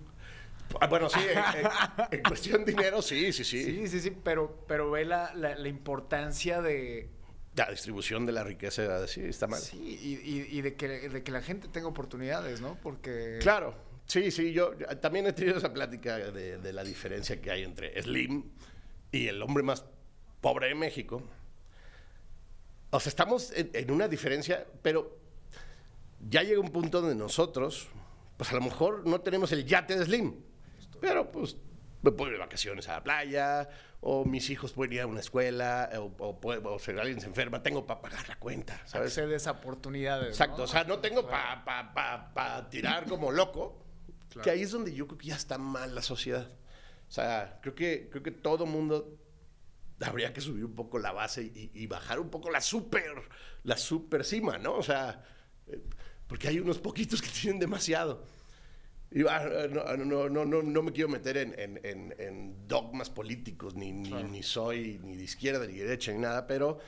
Ah, bueno, sí, en, en- *laughs* en cuestión de dinero, sí, sí, sí, Sí, sí, sí, pero, pero ve la, la- la importancia de... La distribución de la riqueza, sí, está mal. Sí, y, y- y de, que, de que la gente tenga oportunidades, ¿no? Porque... Claro, sí, sí, yo también he tenido esa plática de, de la diferencia que hay entre Slim y el hombre más pobre de México. O sea, estamos en, en una diferencia, pero ya llega un punto donde nosotros, pues a lo mejor no tenemos el yate de Slim, pero pues me puedo ir de vacaciones a la playa, o mis hijos pueden ir a una escuela, o, o, puedo- o si alguien se enferma, tengo para pagar la cuenta, ¿sabes? Accedes a oportunidades, Exacto, ¿no? o sea, no tengo para pa, pa, pa tirar como loco. Que ahí es donde yo creo que ya está mal la sociedad. O sea, creo que, creo que todo mundo habría que subir un poco la base y, y bajar un poco la super, la super cima, ¿no? O sea, eh, porque hay unos poquitos que *laughs* tienen demasiado. Y, ah, no, no, no, no, no me quiero meter en, en- en- en dogmas políticos, ni, ni, ni soy ni de izquierda ni de derecha ni nada, pero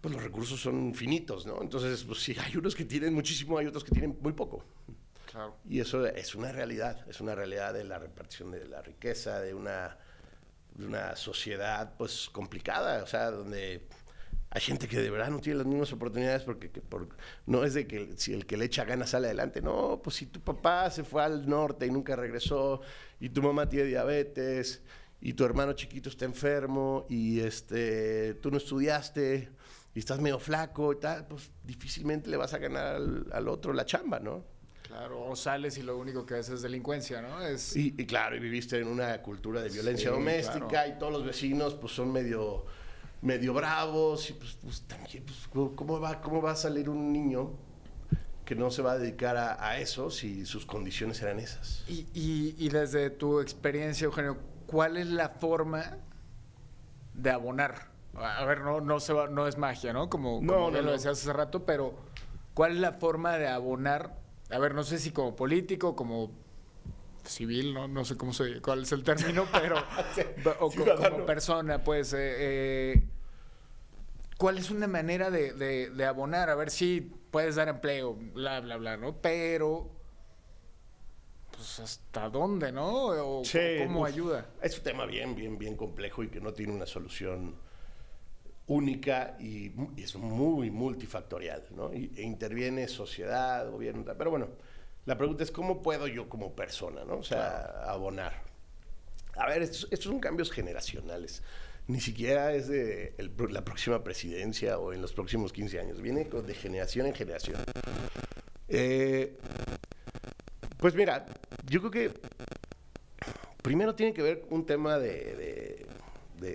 pues los recursos son finitos, ¿no? Entonces, pues sí, hay unos que tienen muchísimo, hay otros que tienen muy poco. Claro. Y eso es una realidad, es una realidad de la repartición de la riqueza, de una, de una sociedad pues complicada, o sea, donde hay gente que de verdad no tiene las mismas oportunidades porque que por- no es de que si el que le echa ganas sale adelante, no, pues si tu papá se fue al norte y nunca regresó, y tu mamá tiene diabetes, y tu hermano chiquito está enfermo, y este, tú no estudiaste, y estás medio flaco y tal, pues difícilmente le vas a ganar al, al otro la chamba, ¿no? Claro, o sales y lo único que ves es delincuencia, ¿no? Es... Y, y claro, y viviste en una cultura de violencia Sí, doméstica claro. y todos los vecinos pues son medio, medio bravos y pues, pues, también, pues, ¿cómo va, ¿cómo va a salir un niño que no se va a dedicar a, a eso si sus condiciones eran esas? Y, y- y desde tu experiencia, Eugenio, ¿cuál es la forma de abonar? A ver, no, no, se va- no es magia, ¿no? Como, No, como no, bien lo decías hace rato, pero ¿cuál es la forma de abonar? A ver, no sé si como político, como civil, no, no sé cómo se, cuál es el término, pero *laughs* o co- Ciudadano. como persona, pues, eh, eh, ¿cuál es una manera de, de- de abonar? A ver si puedes dar empleo, bla, bla, bla, ¿no? Pero, pues, ¿hasta dónde, no? O, Sí, ¿Cómo uf, ayuda? Es un tema bien, bien, bien complejo y que no tiene una solución única y, es muy multifactorial, ¿no? Y, e interviene sociedad, gobierno, tal. pero bueno, la pregunta es cómo puedo yo como persona, ¿no? O sea, abonar. A ver, estos, estos son cambios generacionales. Ni siquiera es de la próxima presidencia o en los próximos 15 años. Viene de generación en generación. Eh, pues mira, yo creo que primero tiene que ver un tema de-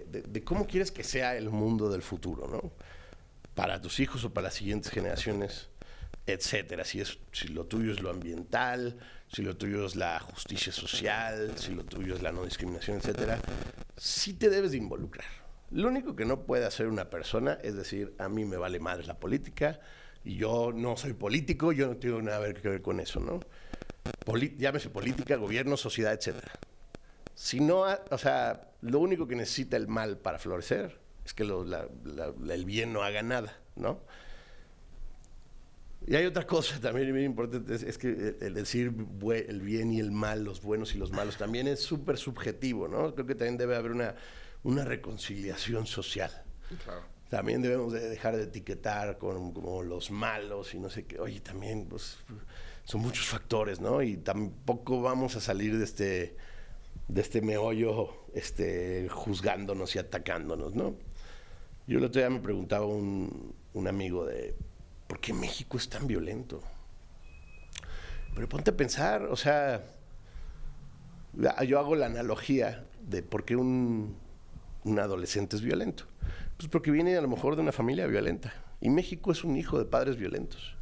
de- de cómo quieres que sea el mundo del futuro, ¿no? Para tus hijos o para las siguientes generaciones, etcétera. Si, lo tuyo es lo ambiental, si lo tuyo es la justicia social, si lo tuyo es la no discriminación, etcétera, sí te debes de involucrar. Lo único que no puede hacer una persona es decir, a mí me vale madre la política y yo no soy político, yo no tengo nada que ver con eso, ¿no? Poli- llámese política, gobierno, sociedad, etcétera. Si no, o sea, lo único que necesita el mal para florecer es que el bien no haga nada, ¿no? Y hay otra cosa también bien importante, es, es que el- decir el bien y el mal, los buenos y los malos, también es súper subjetivo, ¿no? Creo que también debe haber una, una reconciliación social. Claro. También debemos de dejar de etiquetar con, como los malos y no sé qué. Oye, también pues, son muchos factores, ¿no? Y tampoco vamos a salir de este, de este meollo este, juzgándonos y atacándonos, ¿no? Yo el otro día me preguntaba un, un amigo de, ¿por qué México es tan violento? Pero ponte a pensar, o sea, yo hago la analogía de por qué un, adolescente es violento. Pues porque viene a lo mejor de una familia violenta. Y México es un hijo de padres violentos.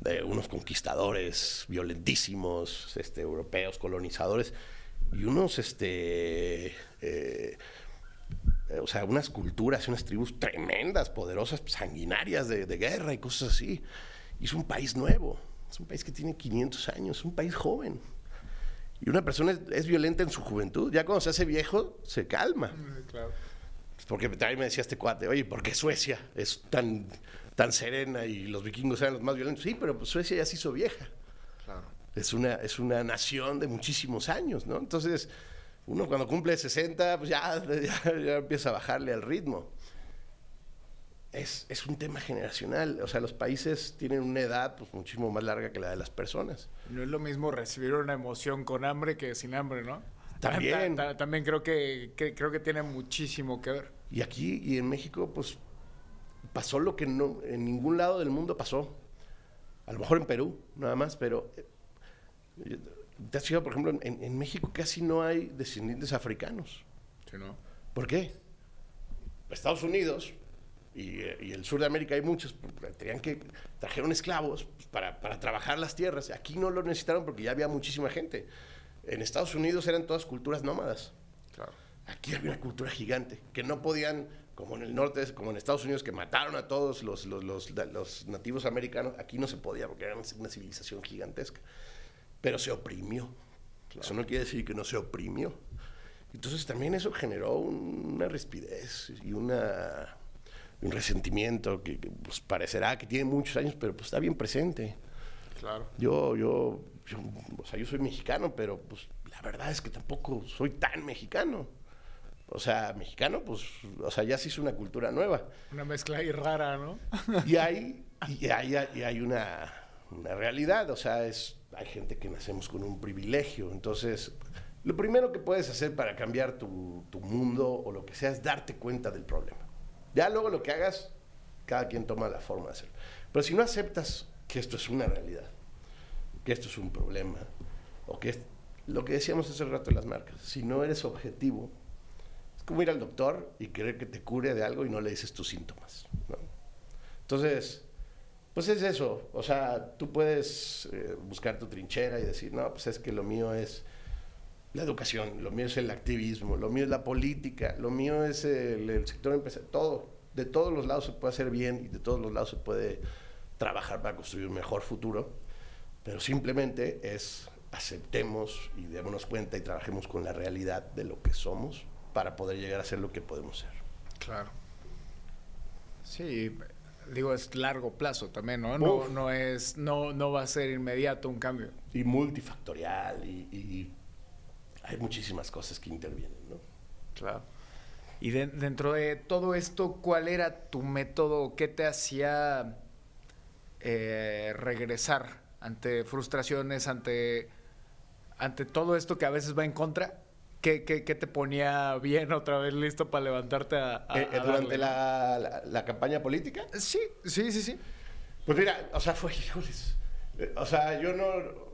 De unos conquistadores violentísimos, este, europeos, colonizadores, y unos, este, eh, o sea, unas culturas, unas tribus tremendas, poderosas, sanguinarias de, de guerra y cosas así. Y es un país nuevo, es un país que tiene 500 años, es un país joven. Y una persona es, es violenta en su juventud, ya cuando se hace viejo, se calma. Claro. Porque también me decía este cuate, oye, ¿por qué Suecia es tan, tan serena y los vikingos eran los más violentos? Sí, pero pues Suecia ya se hizo vieja. Claro. Es una, es una nación de muchísimos años, ¿no? Entonces, uno cuando cumple 60, pues ya, *laughs* ya, ya empieza a bajarle al ritmo. Es, es, un tema generacional. O sea, los países tienen una edad pues, muchísimo más larga que la de las personas. No es lo mismo recibir una emoción con hambre que sin hambre, ¿no? También. Ta- ta- También creo que, que- creo que tiene muchísimo que ver. Y aquí y en México, pues pasó lo que no, en ningún lado del mundo pasó. A lo mejor en Perú, nada más, pero eh, te has fijado, por ejemplo, en, en México casi no hay descendientes africanos. Sí, ¿no? ¿Por qué? Estados Unidos y, eh, y el sur de América hay muchos, porque tenían que trajeron esclavos pues, para, para trabajar las tierras. Aquí no lo necesitaron porque ya había muchísima gente. En Estados Unidos eran todas culturas nómadas. Claro. Aquí había una cultura gigante que no podían, como en el norte, como en Estados Unidos, que mataron a todos los, los, los- los nativos americanos. Aquí no se podía porque era una civilización gigantesca. Pero se oprimió. Eso no quiere decir que no se oprimió. Entonces también eso generó un- una rispidez y una, un resentimiento que, que, pues, parecerá que tiene muchos años, pero pues está bien presente. Claro. Yo, yo, yo, o sea, yo soy mexicano, pero pues la verdad es que tampoco soy tan mexicano. O sea, mexicano, pues, o sea, ya se hizo una cultura nueva. Una mezcla ahí rara, ¿no? Y hay, y hay, y hay una, una realidad, o sea, es, hay gente que nacemos con un privilegio. Entonces, lo primero que puedes hacer para cambiar tu, mundo o lo que sea es darte cuenta del problema. Ya luego lo que hagas, cada quien toma la forma de hacerlo. Pero si no aceptas que esto es una realidad, que esto es un problema, o que es lo que decíamos hace rato de las marcas, si no eres objetivo, es como ir al doctor y querer que te cure de algo y no le dices tus síntomas. Entonces, pues es eso. O sea, tú puedes eh, buscar tu trinchera y decir, no, pues es que lo mío es la educación, lo mío es el activismo, lo mío es la política, lo mío es el, el sector empresarial, todo. De todos los lados se puede hacer bien y de todos los lados se puede trabajar para construir un mejor futuro, pero simplemente es aceptemos y démonos cuenta y trabajemos con la realidad de lo que somos para poder llegar a ser lo que podemos ser. Claro. Sí, digo, es largo plazo también, ¿no? No, no es, no, no va a ser inmediato un cambio. Y multifactorial y, y hay muchísimas cosas que intervienen, ¿no? Claro. Y de- dentro de todo esto, ¿cuál era tu método? ¿Qué te hacía eh, regresar ante frustraciones, ante, ante todo esto que a veces va en contra? ¿Qué, qué, qué te ponía bien otra vez listo para levantarte a, a- Eh, eh, a durante la, la- la campaña política. Sí, sí, sí, sí. Pues mira, o sea, fue, *laughs* híjoles, o sea, yo no...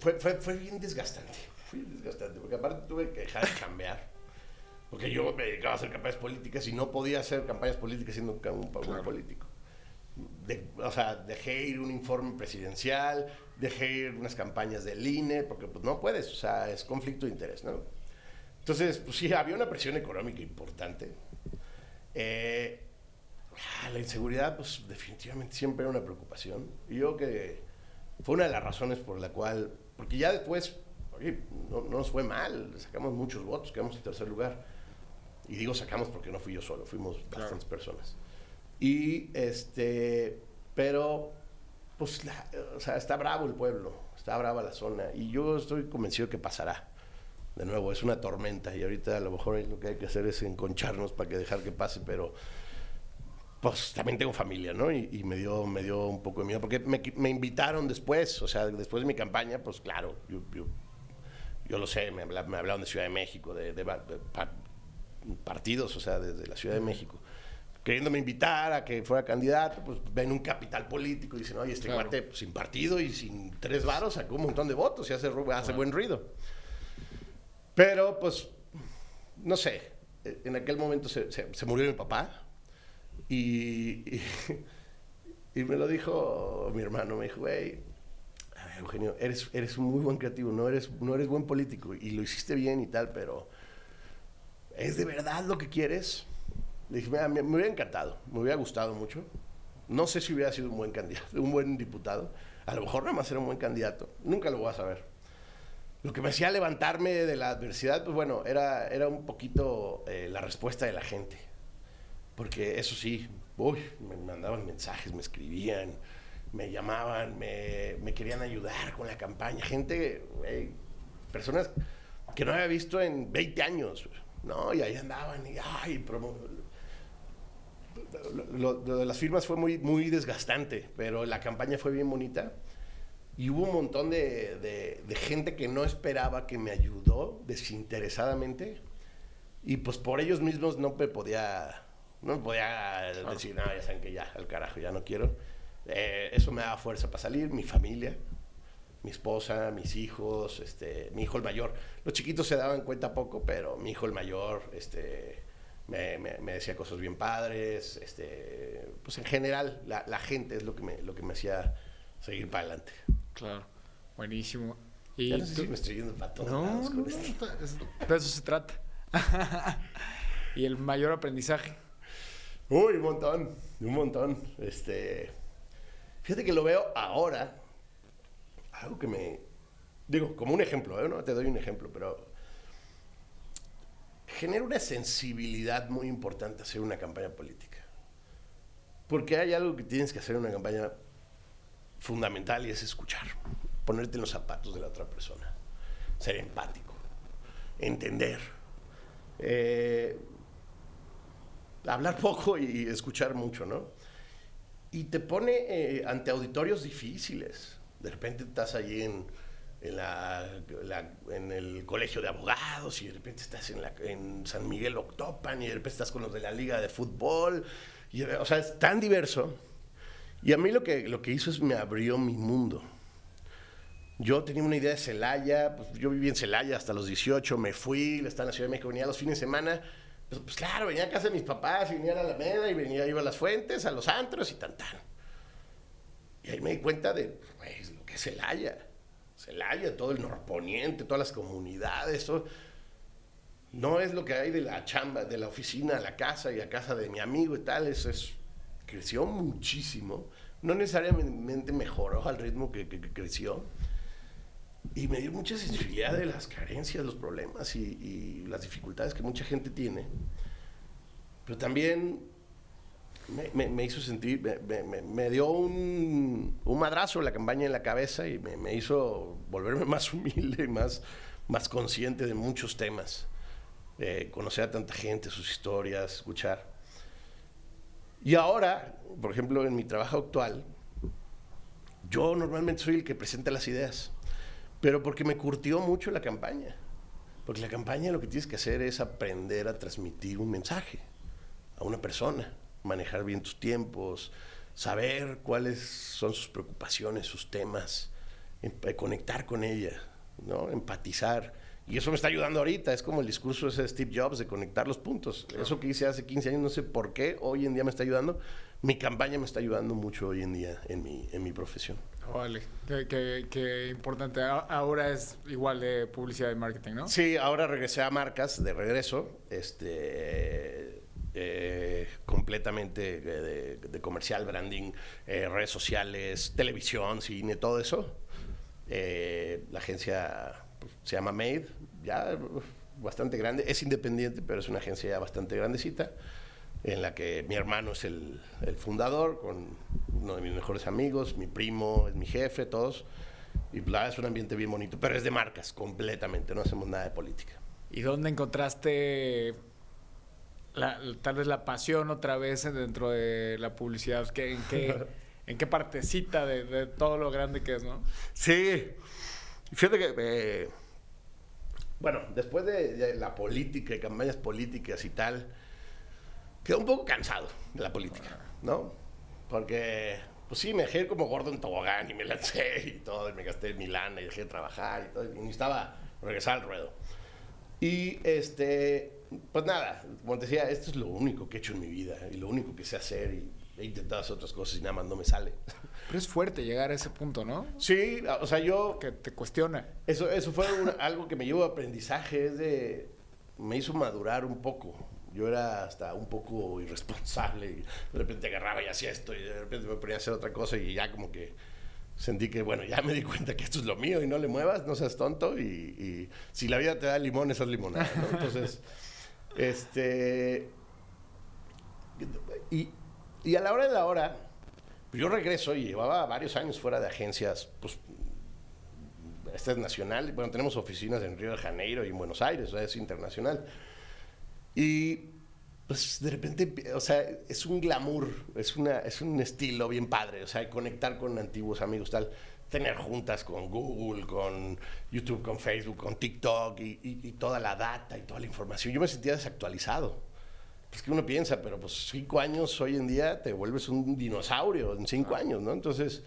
Fue, fue, fue bien desgastante, fue bien desgastante, porque aparte tuve que dejar de cambiar. Porque yo me dedicaba a hacer campañas políticas y no podía hacer campañas políticas siendo un, un, un Claro. político. De- o sea, dejé ir un informe presidencial, dejé ir unas campañas del INE, porque pues no puedes, o sea, es conflicto de interés, ¿no? Entonces, pues sí, había una presión económica importante. Eh, ah, la inseguridad, pues definitivamente siempre era una preocupación. Y yo que fue una de las razones por la cual, porque ya después, oye, no, no nos fue mal, sacamos muchos votos, quedamos en tercer lugar. Y digo sacamos porque no fui yo solo, fuimos Claro. bastantes personas. Y este, pero, pues, la- o sea, está bravo el pueblo, está brava la zona. Y yo estoy convencido que pasará. De nuevo, es una tormenta y ahorita a lo mejor lo que hay que hacer es enconcharnos para que dejar que pase, pero pues también tengo familia, ¿no? Y, y me, dio, me dio un poco de miedo, porque me, invitaron después, o sea, después de mi campaña, pues claro, yo, yo, yo lo sé, me, habla- me hablaron de Ciudad de México, de, de partidos, o sea, desde la Ciudad de México. Queriéndome invitar a que fuera candidato, pues ven un capital político y dicen, oye, este Claro. cuate pues, sin partido y sin tres varos sacó un montón de votos y hace, hace buen ruido. Pero, pues, no sé, eh, en aquel momento se, se- se murió mi papá y, y, *laughs* y me lo dijo mi hermano, me dijo, güey, Eugenio, eres, eres un muy buen creativo, no eres, no eres buen político y lo hiciste bien y tal, pero ¿es de verdad lo que quieres? Dije, "Mira, me, me hubiera encantado, me hubiera gustado mucho. No sé si hubiera sido un buen candidato, *laughs* un buen diputado. A lo mejor nada más era un buen candidato. Nunca lo voy a saber. lo que me hacía levantarme de la adversidad, pues bueno, era, era un poquito eh, la respuesta de la gente. Porque eso sí, uy, me mandaban mensajes, me escribían, me llamaban, me, querían ayudar con la campaña. Gente, personas que no había visto en 20 años, ¿no? Y ahí andaban y, ay, promo- lo, lo de las firmas fue muy, muy desgastante, pero la campaña fue bien bonita. Y hubo un montón de, de- de gente que no esperaba que me ayudó desinteresadamente. Y pues por ellos mismos no me podía, no me podía decir, no, ya saben que ya, al carajo, ya no quiero. Eh, eso me daba fuerza para salir, mi familia, mi esposa, mis hijos, este, mi hijo el mayor. Los chiquitos se daban cuenta poco, pero mi hijo el mayor, este, me, me- me decía cosas bien padres, este, pues en general la, la gente es lo que me, lo que me hacía seguir para adelante. Claro. Buenísimo. Y Ya no sé tú- si me estoy yendo para todos No, lados con no, esto. de eso se trata. *laughs* y el mayor aprendizaje. Uy, un montón, un montón. Este, fíjate que lo veo ahora, algo que me, digo, como un ejemplo, ¿eh? no te doy un ejemplo, pero genera una sensibilidad muy importante hacer una campaña política. Porque hay algo que tienes que hacer en una campaña fundamental y es escuchar, ponerte en los zapatos de la otra persona, ser empático, entender. Eh, hablar poco y escuchar mucho, ¿no? Y te pone eh, ante auditorios difíciles. De repente estás allí en, en, la- la- en el colegio de abogados y de repente estás en, la- en San Miguel Octopan y de repente estás con los de la liga de fútbol. Y, o sea, es tan diverso. Y a mí lo que, lo que hizo es me abrió mi mundo. Yo tenía una idea de Celaya, pues yo viví en Celaya hasta los 18, me fui, estaba en la Ciudad de México, venía los fines de semana, pues, pues claro, venía a casa de mis papás, y venía a la Alameda, y venía, iba a las fuentes, a los antros y tan tan. Y ahí me di cuenta de pues, lo que es Celaya. Celaya, todo el norponiente, todas las comunidades, todo. No es lo que hay de la chamba, de la oficina a la casa y a casa de mi amigo y tal, eso es, creció muchísimo. No necesariamente mejoró al ritmo que- creció. Y me dio mucha sensibilidad de las carencias, los problemas y las dificultades que mucha gente tiene. Pero también me, hizo sentir, me, me- dio un, un madrazo la campaña en la cabeza y me, hizo volverme *laughs* más humilde más, más consciente de muchos temas. Eh, conocer a tanta gente, sus historias, escuchar. Y ahora, por ejemplo, en mi trabajo actual, yo normalmente soy el que presenta las ideas, pero porque me curtió mucho la campaña. Porque la campaña lo que tienes que hacer es aprender a transmitir un mensaje a una persona, manejar bien tus tiempos, saber cuáles son sus preocupaciones, sus temas, em- eh, conectar con ella, ¿no? empatizar. Y eso me está ayudando ahorita, es como el discurso ese de Steve Jobs de conectar los puntos. Eso que hice hace 15 años, no sé por qué, hoy en día me está ayudando. Mi campaña me está ayudando mucho hoy en día en mi, en mi profesión. Vale, qué, qué- qué importante. Ahora es igual de publicidad y marketing, ¿no? Sí, ahora regresé a marcas de regreso, este, eh, completamente de, comercial, branding, eh, redes sociales, televisión, cine, todo eso. Eh, la agencia pues, se llama Made, ya bastante grande, es independiente, pero es una agencia ya bastante grandecita, en la que mi hermano es el, el fundador, con uno de mis mejores amigos, mi primo es mi jefe, todos. Y bla, es un ambiente bien bonito, pero es de marcas completamente, no hacemos nada de política. ¿Y dónde encontraste la- tal vez la pasión otra vez dentro de la publicidad? ¿Qué- en, qué, *laughs* ¿En qué partecita de, de todo lo grande que es, no? Sí, fíjate que, eh, bueno, después de, de la política y campañas políticas y tal, quedé un poco cansado de la política, ¿no? Porque, pues sí, me dejé como gordo en tobogán y me lancé y todo, y me gasté mi lana y dejé de trabajar y todo, y necesitaba regresar al ruedo. Y este, pues nada, como te decía, esto es lo único que he hecho en mi vida y lo único que sé hacer y he intentado hacer otras cosas y nada más no me sale. Pero es fuerte llegar a ese punto, ¿no? Sí, o sea, yo Que te cuestiona. eso, eso fue un- algo que me llevó a aprendizaje, es de, me hizo madurar un poco. Yo era hasta un poco irresponsable y de repente agarraba y hacía esto y de repente me ponía a hacer otra cosa y ya como que sentí que, bueno, ya me di cuenta que esto es lo mío y no le muevas, no seas tonto y, y si la vida te da limón, esas limonada, ¿no? Entonces, este... Y, y a la hora de la hora, yo regreso y llevaba varios años fuera de agencias, pues, esta es nacional, bueno, tenemos oficinas en Río de Janeiro y en Buenos Aires, es internacional. Y pues de repente, o sea, es un glamour, es, una, es un estilo bien padre, o sea, conectar con antiguos amigos, tal, tener juntas con Google, con YouTube, con Facebook, con TikTok y, y, toda la data y toda la información. Yo me sentía desactualizado. Es que uno piensa, pero pues cinco años hoy en día te vuelves un dinosaurio en cinco años, ¿no? Entonces,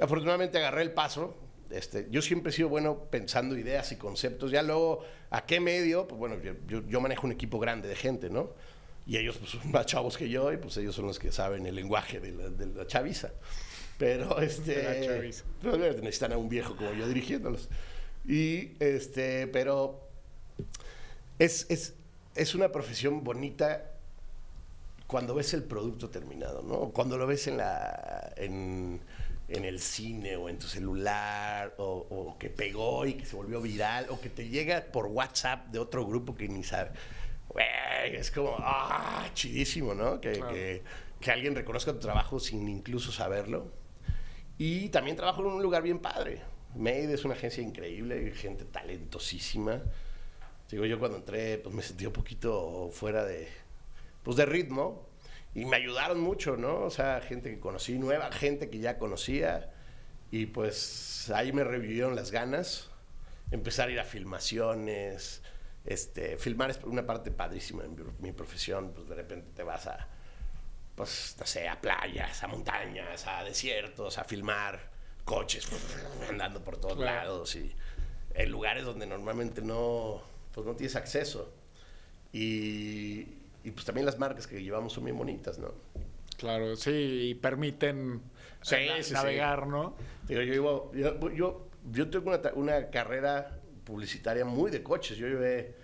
afortunadamente agarré el paso. Este, yo siempre he sido bueno pensando ideas y conceptos. Ya luego, ¿a qué medio? Pues bueno, yo, yo manejo un equipo grande de gente, ¿no? Y ellos pues, son más chavos que yo y pues ellos son los que saben el lenguaje de la, de la chaviza. Pero este... Necesitan a un viejo como yo dirigiéndolos. Y este, pero es, es, es una profesión bonita cuando ves el producto terminado, ¿no? Cuando lo ves en la... En, en el cine o en tu celular, o, o, que pegó y que se volvió viral, o que te llega por WhatsApp de otro grupo que ni sabe es como, ah, chidísimo, ¿no? Que, que, alguien reconozca tu trabajo sin incluso saberlo. Y también trabajo en un lugar bien padre. Made es una agencia increíble, gente talentosísima. Digo, yo cuando entré, pues me sentí un poquito fuera de, pues de ritmo. Y me ayudaron mucho, ¿no? O sea, gente que conocí, nueva gente que ya conocía. Y pues ahí me revivieron las ganas. Empezar a ir a filmaciones, este, filmar es una parte padrísima en mi, profesión, pues de repente te vas a, pues, no sé, a playas, a montañas, a desiertos, a filmar coches *laughs* andando por todos lados y en lugares donde normalmente no, pues no tienes acceso. Y, y, pues también las marcas que llevamos son bien bonitas, ¿no? Claro, sí, y permiten navegar, ¿no? Digo, yo, yo, yo, yo tengo una, una carrera publicitaria muy de coches. Yo llevé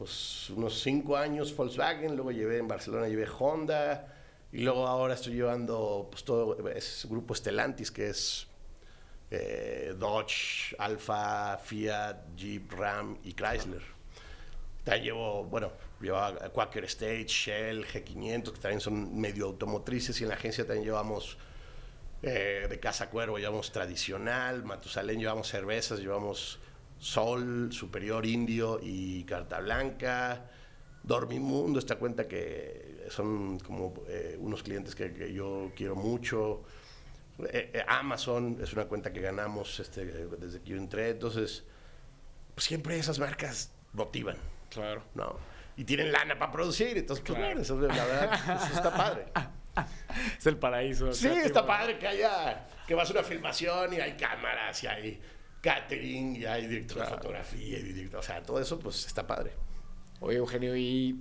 pues unos cinco años Volkswagen, luego llevé en Barcelona, llevé Honda, y luego ahora estoy llevando pues todo ese grupo Stellantis, que es eh, Dodge, Alfa, Fiat, Jeep, Ram y Chrysler. También llevo, bueno, llevaba Quaker State, Shell, G500, que también son medio automotrices, y en la agencia también llevamos eh, de Casa Cuervo, llevamos tradicional, Matusalén llevamos cervezas, llevamos Sol, Superior Indio y Carta Blanca. Dormimundo, esta cuenta que son como eh, unos clientes que, yo quiero mucho. Eh, eh, Amazon es una cuenta que ganamos este, desde que yo entré. Entonces, pues, siempre esas marcas motivan. Claro. ¿no? Y tienen lana para producir. Entonces, pues, claro. eso, la verdad, eso está padre. *laughs* es el paraíso. Sí, está padre que haya, que vas a una filmación y hay cámaras y hay catering y hay director de fotografía y director, o sea, todo eso pues está padre. Oye, Eugenio, y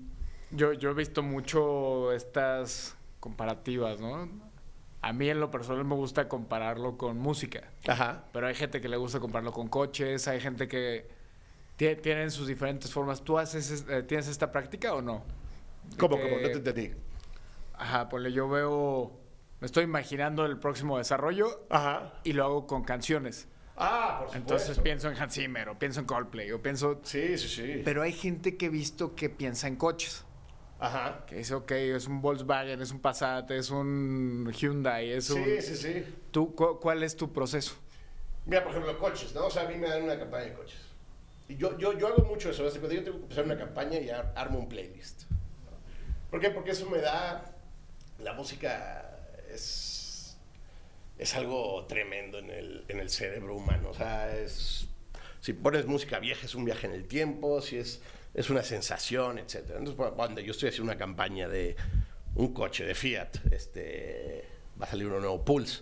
yo, yo he visto mucho estas comparativas, ¿no? A mí en lo personal me gusta compararlo con música. Ajá. Pero hay gente que le gusta compararlo con coches, hay gente que tienen sus diferentes formas. ¿Tú haces, eh, tienes esta práctica o no? ¿Cómo, cómo? No te entendí. Ajá, pues yo veo, me estoy imaginando el próximo desarrollo Ajá. y lo hago con canciones. Ah, por supuesto. Entonces pienso en Hans Zimmer o pienso en Coldplay o pienso... Sí, sí, sí. Pero hay gente que he visto que piensa en coches. Ajá. Que dice, ok, es un Volkswagen, es un Passat, es un Hyundai, es un... Sí, sí, sí. ¿Tú, ¿Cuál es tu proceso? Mira, por ejemplo, coches, ¿no? O sea, a mí me dan una campaña de coches. Y yo, yo, yo hago mucho eso. Cuando yo tengo que empezar una campaña y armo un playlist. ¿Por qué? Porque eso me da... La música es es algo tremendo en el, en el cerebro humano. O sea, es, si pones música vieja es un viaje en el tiempo, si es, es una sensación, etc. Entonces, cuando yo estoy haciendo una campaña de un coche de Fiat, este, va a salir uno nuevo, Pulse,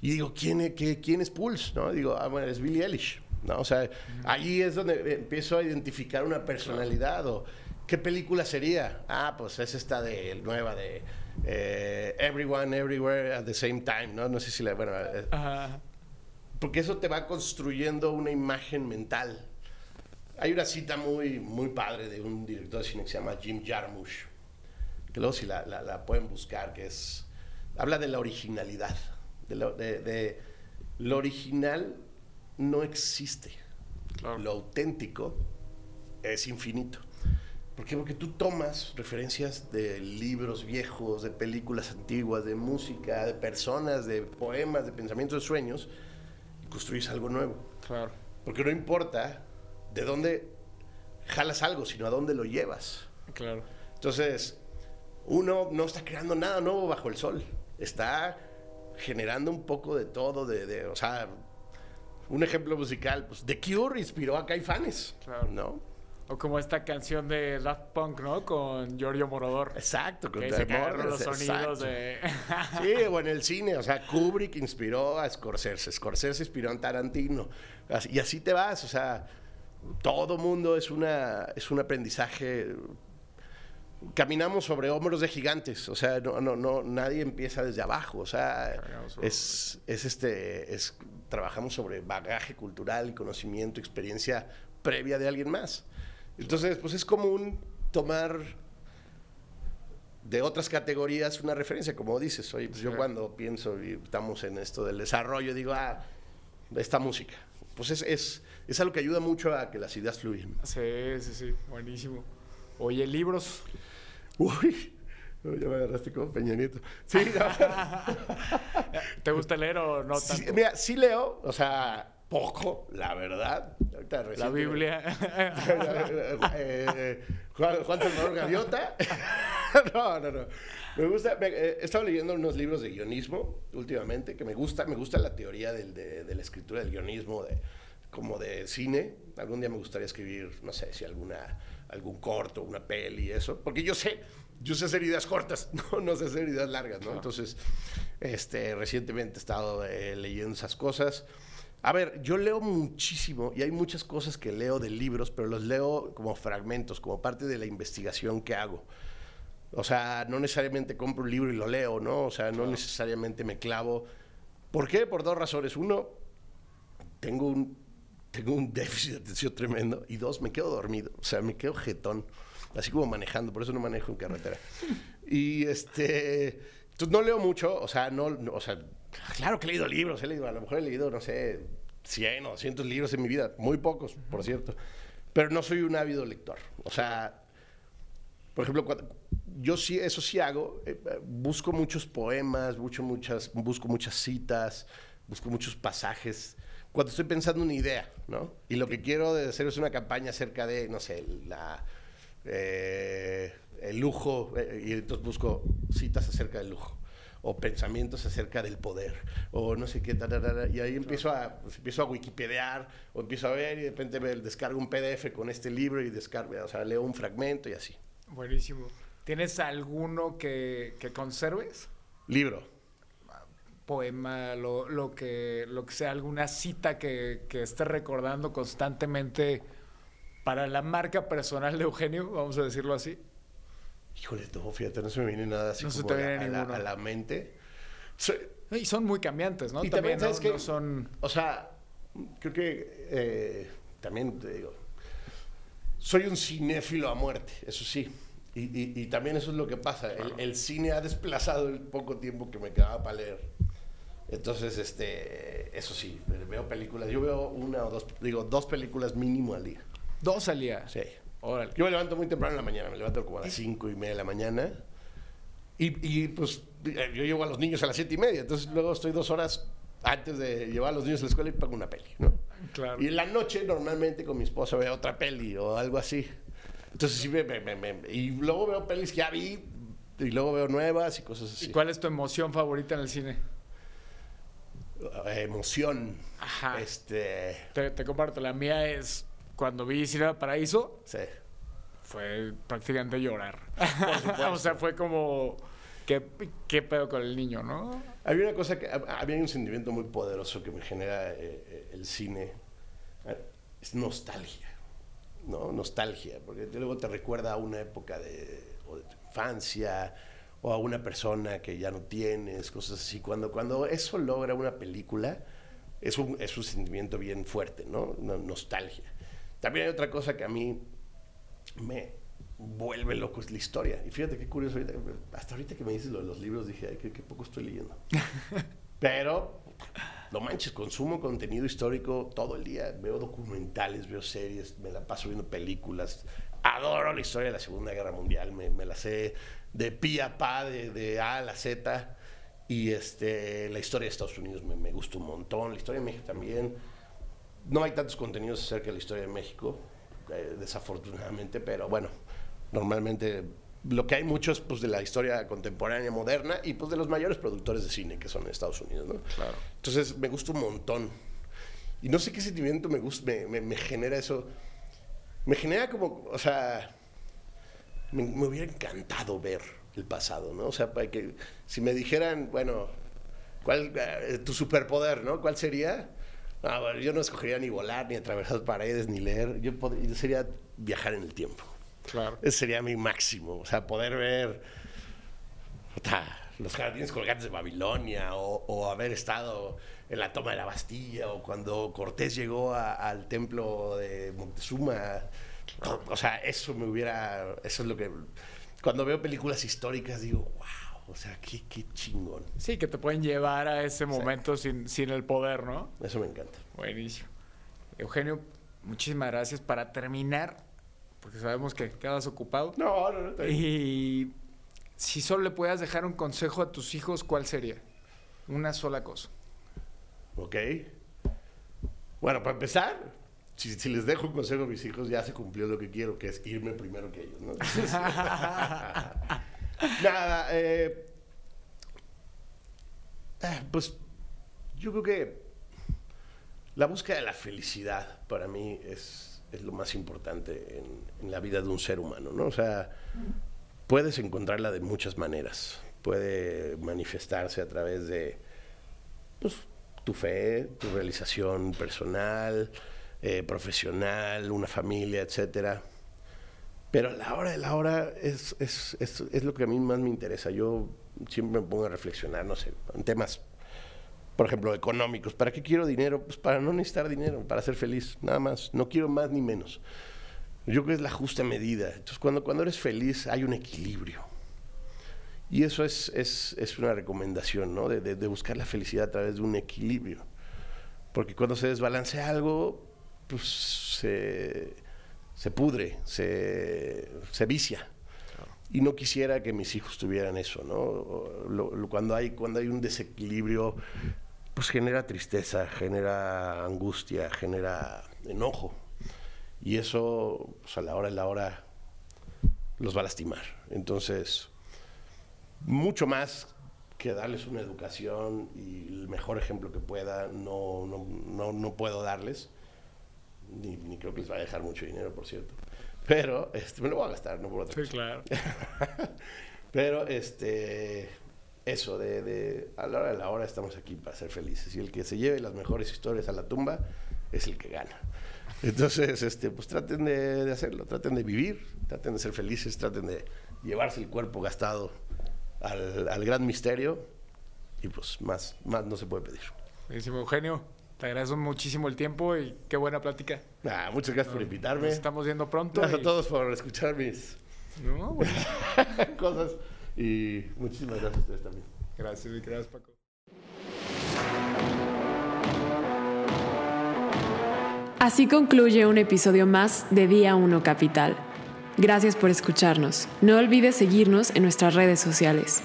y digo, ¿quién, es, qué, quién es Pulse? ¿No? Digo, ah, bueno, es Billie Eilish. ¿no? O sea, ahí es donde empiezo a identificar una personalidad o qué película sería. Ah, pues es esta de nueva de eh, everyone, everywhere at the same time, ¿no? No sé si la. Bueno, eh, porque eso te va construyendo una imagen mental. Hay una cita muy, muy padre de un director de cine que se llama Jim Jarmusch, que luego si la, la, pueden buscar, que es. Habla de la originalidad, de, de, lo original no existe. Claro. Lo auténtico es infinito. ¿Por qué? Porque tú tomas referencias de libros viejos, de películas antiguas, de música, de personas, de poemas, de pensamientos, de sueños, y construyes algo nuevo. Claro. Porque no importa de dónde jalas algo, sino a dónde lo llevas. Claro. Entonces, uno no está creando nada nuevo bajo el sol. Está generando un poco de todo, de, de- o sea, un ejemplo musical, pues The Cure inspiró a Caifanes, Claro. ¿no? O como esta canción de Daft Punk, ¿no? Con Giorgio Morodor. Exacto, con Que se los sonidos exacto. de... Sí, o en el cine, o sea, Kubrick inspiró a Scorsese, Scorsese inspiró a Tarantino, y así te vas, o sea, todo mundo es una es un aprendizaje. Caminamos sobre hombros de gigantes, o sea, no, no, no, nadie empieza desde abajo, o sea, es, es este, es, trabajamos sobre bagaje cultural y conocimiento, experiencia previa de alguien más. Entonces, pues es común tomar de otras categorías una referencia, como dices. Oye, pues yo cuando pienso y estamos en esto del desarrollo, digo, ah, esta música. Pues es, es, es algo que ayuda mucho a que las ideas fluyan. Sí, sí, sí. Buenísimo. Oye, libros. Uy, no, ya me agarraste como Peña Nieto. Sí, no. *laughs* ¿Te gusta leer o no Sí, tanto? mira, sí leo, o sea, poco, la verdad. Ahorita La Biblia. *laughs* Eh, Juan, Juan Salvador Gaviota. *laughs* no, no, no. Me gusta, me- eh, he estado leyendo unos libros de guionismo últimamente, que me gusta, me gusta la teoría del- de, de la escritura del guionismo, de, como de cine. Algún día me gustaría escribir, no sé, si alguna, algún corto, una peli, eso. Porque yo sé, yo sé hacer ideas cortas, *laughs* no, no sé hacer ideas largas, ¿no? Entonces, este, recientemente he estado eh, leyendo esas cosas. A ver, yo leo muchísimo y hay muchas cosas que leo de libros, pero los leo como fragmentos, como parte de la investigación que hago. O sea, no necesariamente compro un libro y lo leo, ¿no? O sea, no necesariamente me clavo. ¿Por qué? Por dos razones. Uno, tengo un, tengo un *laughs* déficit de atención tremendo. Y dos, me quedo dormido. O sea, me quedo jetón. Así como manejando. Por eso no manejo en carretera. *laughs* Y este... Entonces no leo mucho. O sea, no, no- o sea, claro que he leído libros. He leído, a lo mejor he leído, no sé, 100 o 200 libros en mi vida. Muy pocos, por cierto. Pero no soy un ávido lector. O sea, por ejemplo, cuando- yo sí, eso sí hago, eh, busco muchos poemas, busco muchas, busco muchas citas, busco muchos pasajes, cuando estoy pensando una idea, ¿no? Y lo que quiero hacer es una campaña acerca de, no sé, la, eh, el lujo, eh, y entonces busco citas acerca del lujo, o pensamientos acerca del poder, o no sé qué, ta, ta, ta, ta, y ahí empiezo a, pues, empiezo a wikipediar, o empiezo a ver, y de repente me descargo un PDF con este libro y descargo, o sea, leo un fragmento y así. Buenísimo. ¿Tienes alguno que, que conserves? Libro. Poema, lo, lo que, lo que sea, alguna cita que, que estés recordando constantemente para la marca personal de Eugenio, vamos a decirlo así. Híjole, no, fíjate, no se me viene nada así No se como te a, la- viene a la, a la mente. Y son muy cambiantes, ¿no? Y también, ¿no? ¿sabes? No son... O sea, creo que eh, también te digo, soy un cinéfilo a muerte, eso sí. Y, y- y también eso es lo que pasa. El, el cine ha desplazado el poco tiempo que me quedaba para leer. Entonces, este, eso sí, veo películas. Yo veo una o dos, digo, dos películas mínimo al día. Dos al día. Sí. Órale. Yo me levanto muy temprano en la mañana, me levanto como a las cinco y media de la mañana. Y, y, pues yo llevo a los niños a las siete y media, entonces luego estoy dos horas antes de llevar a los niños a la escuela y pongo una peli, ¿no? Claro. Y en la noche normalmente con mi esposa veo otra peli o algo así. Entonces sí, me, me- me- me- y luego veo pelis que ya vi y luego veo nuevas y cosas así. ¿Y cuál es tu emoción favorita en el cine? Eh, emoción. Ajá. Este, Te, te comparto, la mía es cuando vi Cinema Paraíso, sí. fue prácticamente llorar. *laughs* o sea, fue como, ¿qué, ¿qué pedo con el niño, no? Había una cosa que había un sentimiento muy poderoso que me genera eh, eh, el cine. Eh, Es nostalgia. ¿No? Nostalgia, porque luego te recuerda a una época de, o de tu infancia o a una persona que ya no tienes, cosas así. Cuando, cuando eso logra una película, es un, es un sentimiento bien fuerte, ¿no? Una nostalgia. También hay otra cosa que a mí me vuelve loco, es la historia. Y fíjate qué curioso, ahorita- hasta ahorita que me dices lo de los libros, dije, ay, qué, qué poco estoy leyendo. *laughs* Pero no manches, consumo contenido histórico todo el día. Veo documentales, veo series, me la paso viendo películas. Adoro la historia de la Segunda Guerra Mundial, me, me la sé de pi a pa, de, de A a la Z. Y este, la historia de Estados Unidos me, me gusta un montón, la historia de México también. No hay tantos contenidos acerca de la historia de México, eh, desafortunadamente, pero bueno, normalmente lo que hay mucho es pues, de la historia contemporánea, moderna, y pues de los mayores productores de cine que son en Estados Unidos, ¿no? Claro. Entonces me gusta un montón. Y no sé qué sentimiento me, gusta, me, me, me genera eso. Me genera como, o sea, me, me hubiera encantado ver el pasado, ¿no? O sea, para que si me dijeran, bueno, ¿cuál eh, tu superpoder, ¿no? ¿Cuál sería? Bueno, yo no escogería ni volar, ni atravesar paredes, ni leer. Yo, pod- yo sería viajar en el tiempo. Claro. Ese sería mi máximo. O sea, poder ver los jardines colgantes de Babilonia o, o haber estado en la toma de la Bastilla o cuando Cortés llegó a- al templo de Moctezuma. O sea, eso me hubiera... Eso es lo que... Cuando veo películas históricas digo, wow, o sea, qué, qué chingón. Sí, que te pueden llevar a ese momento sin, sin el poder, ¿no? Eso me encanta. Buenísimo. Eugenio, muchísimas gracias. Para terminar, porque sabemos que quedas ocupado. No, no, no. bien. Y si solo le pudieras dejar un consejo a tus hijos, ¿cuál sería? Una sola cosa. Ok. Bueno, para empezar, si, si les dejo un consejo a mis hijos, ya se cumplió lo que quiero, que es irme primero que ellos, ¿no? Entonces, *laughs* *laughs* Nada, eh, eh, pues yo creo que la búsqueda de la felicidad para mí es, es lo más importante en, en la vida de un ser humano, ¿no? O sea, puedes encontrarla de muchas maneras. Puede manifestarse a través de pues, tu fe, tu realización personal, eh, profesional, una familia, etcétera. Pero a la hora de la hora es, es, es, es lo que a mí más me interesa. Yo siempre me pongo a reflexionar, no sé, en temas, por ejemplo, económicos. ¿Para qué quiero dinero? Pues para no necesitar dinero, para ser feliz, nada más. No quiero más ni menos. Yo creo que es la justa medida. Entonces, cuando, cuando eres feliz hay un equilibrio. Y eso es, es, es una recomendación, ¿no? De, de- de buscar la felicidad a través de un equilibrio. Porque cuando se desbalancea algo, pues se, se pudre, se, se vicia. Y no quisiera que mis hijos tuvieran eso, ¿no? O lo- lo- cuando, hay, cuando hay un desequilibrio, pues genera tristeza, genera angustia, genera enojo. Y eso, pues a la hora de la hora, los va a lastimar. Entonces, mucho más que darles una educación y el mejor ejemplo que pueda, no, no, no, no puedo darles. Ni, ni creo que les va a dejar mucho dinero, por cierto. Pero este, me lo voy a gastar, no por otra cosa. claro. *laughs* Pero este, eso, de, de a la hora de la hora estamos aquí para ser felices. Y el que se lleve las mejores historias a la tumba es el que gana. Entonces, este, pues traten de, de hacerlo, traten de vivir, traten de ser felices, traten de llevarse el cuerpo gastado al, al gran misterio. Y pues más, más no se puede pedir. Buenísimo, Eugenio. Te agradezco muchísimo el tiempo y qué buena plática. Ah, muchas gracias por invitarme. Nos estamos viendo pronto. Gracias y- a todos por escuchar mis No, bueno, *laughs* cosas. Y muchísimas gracias a ustedes también. gracias, y gracias, Paco. Así concluye un episodio más de Día 1 Capital. Gracias por escucharnos. No olvides seguirnos en nuestras redes sociales.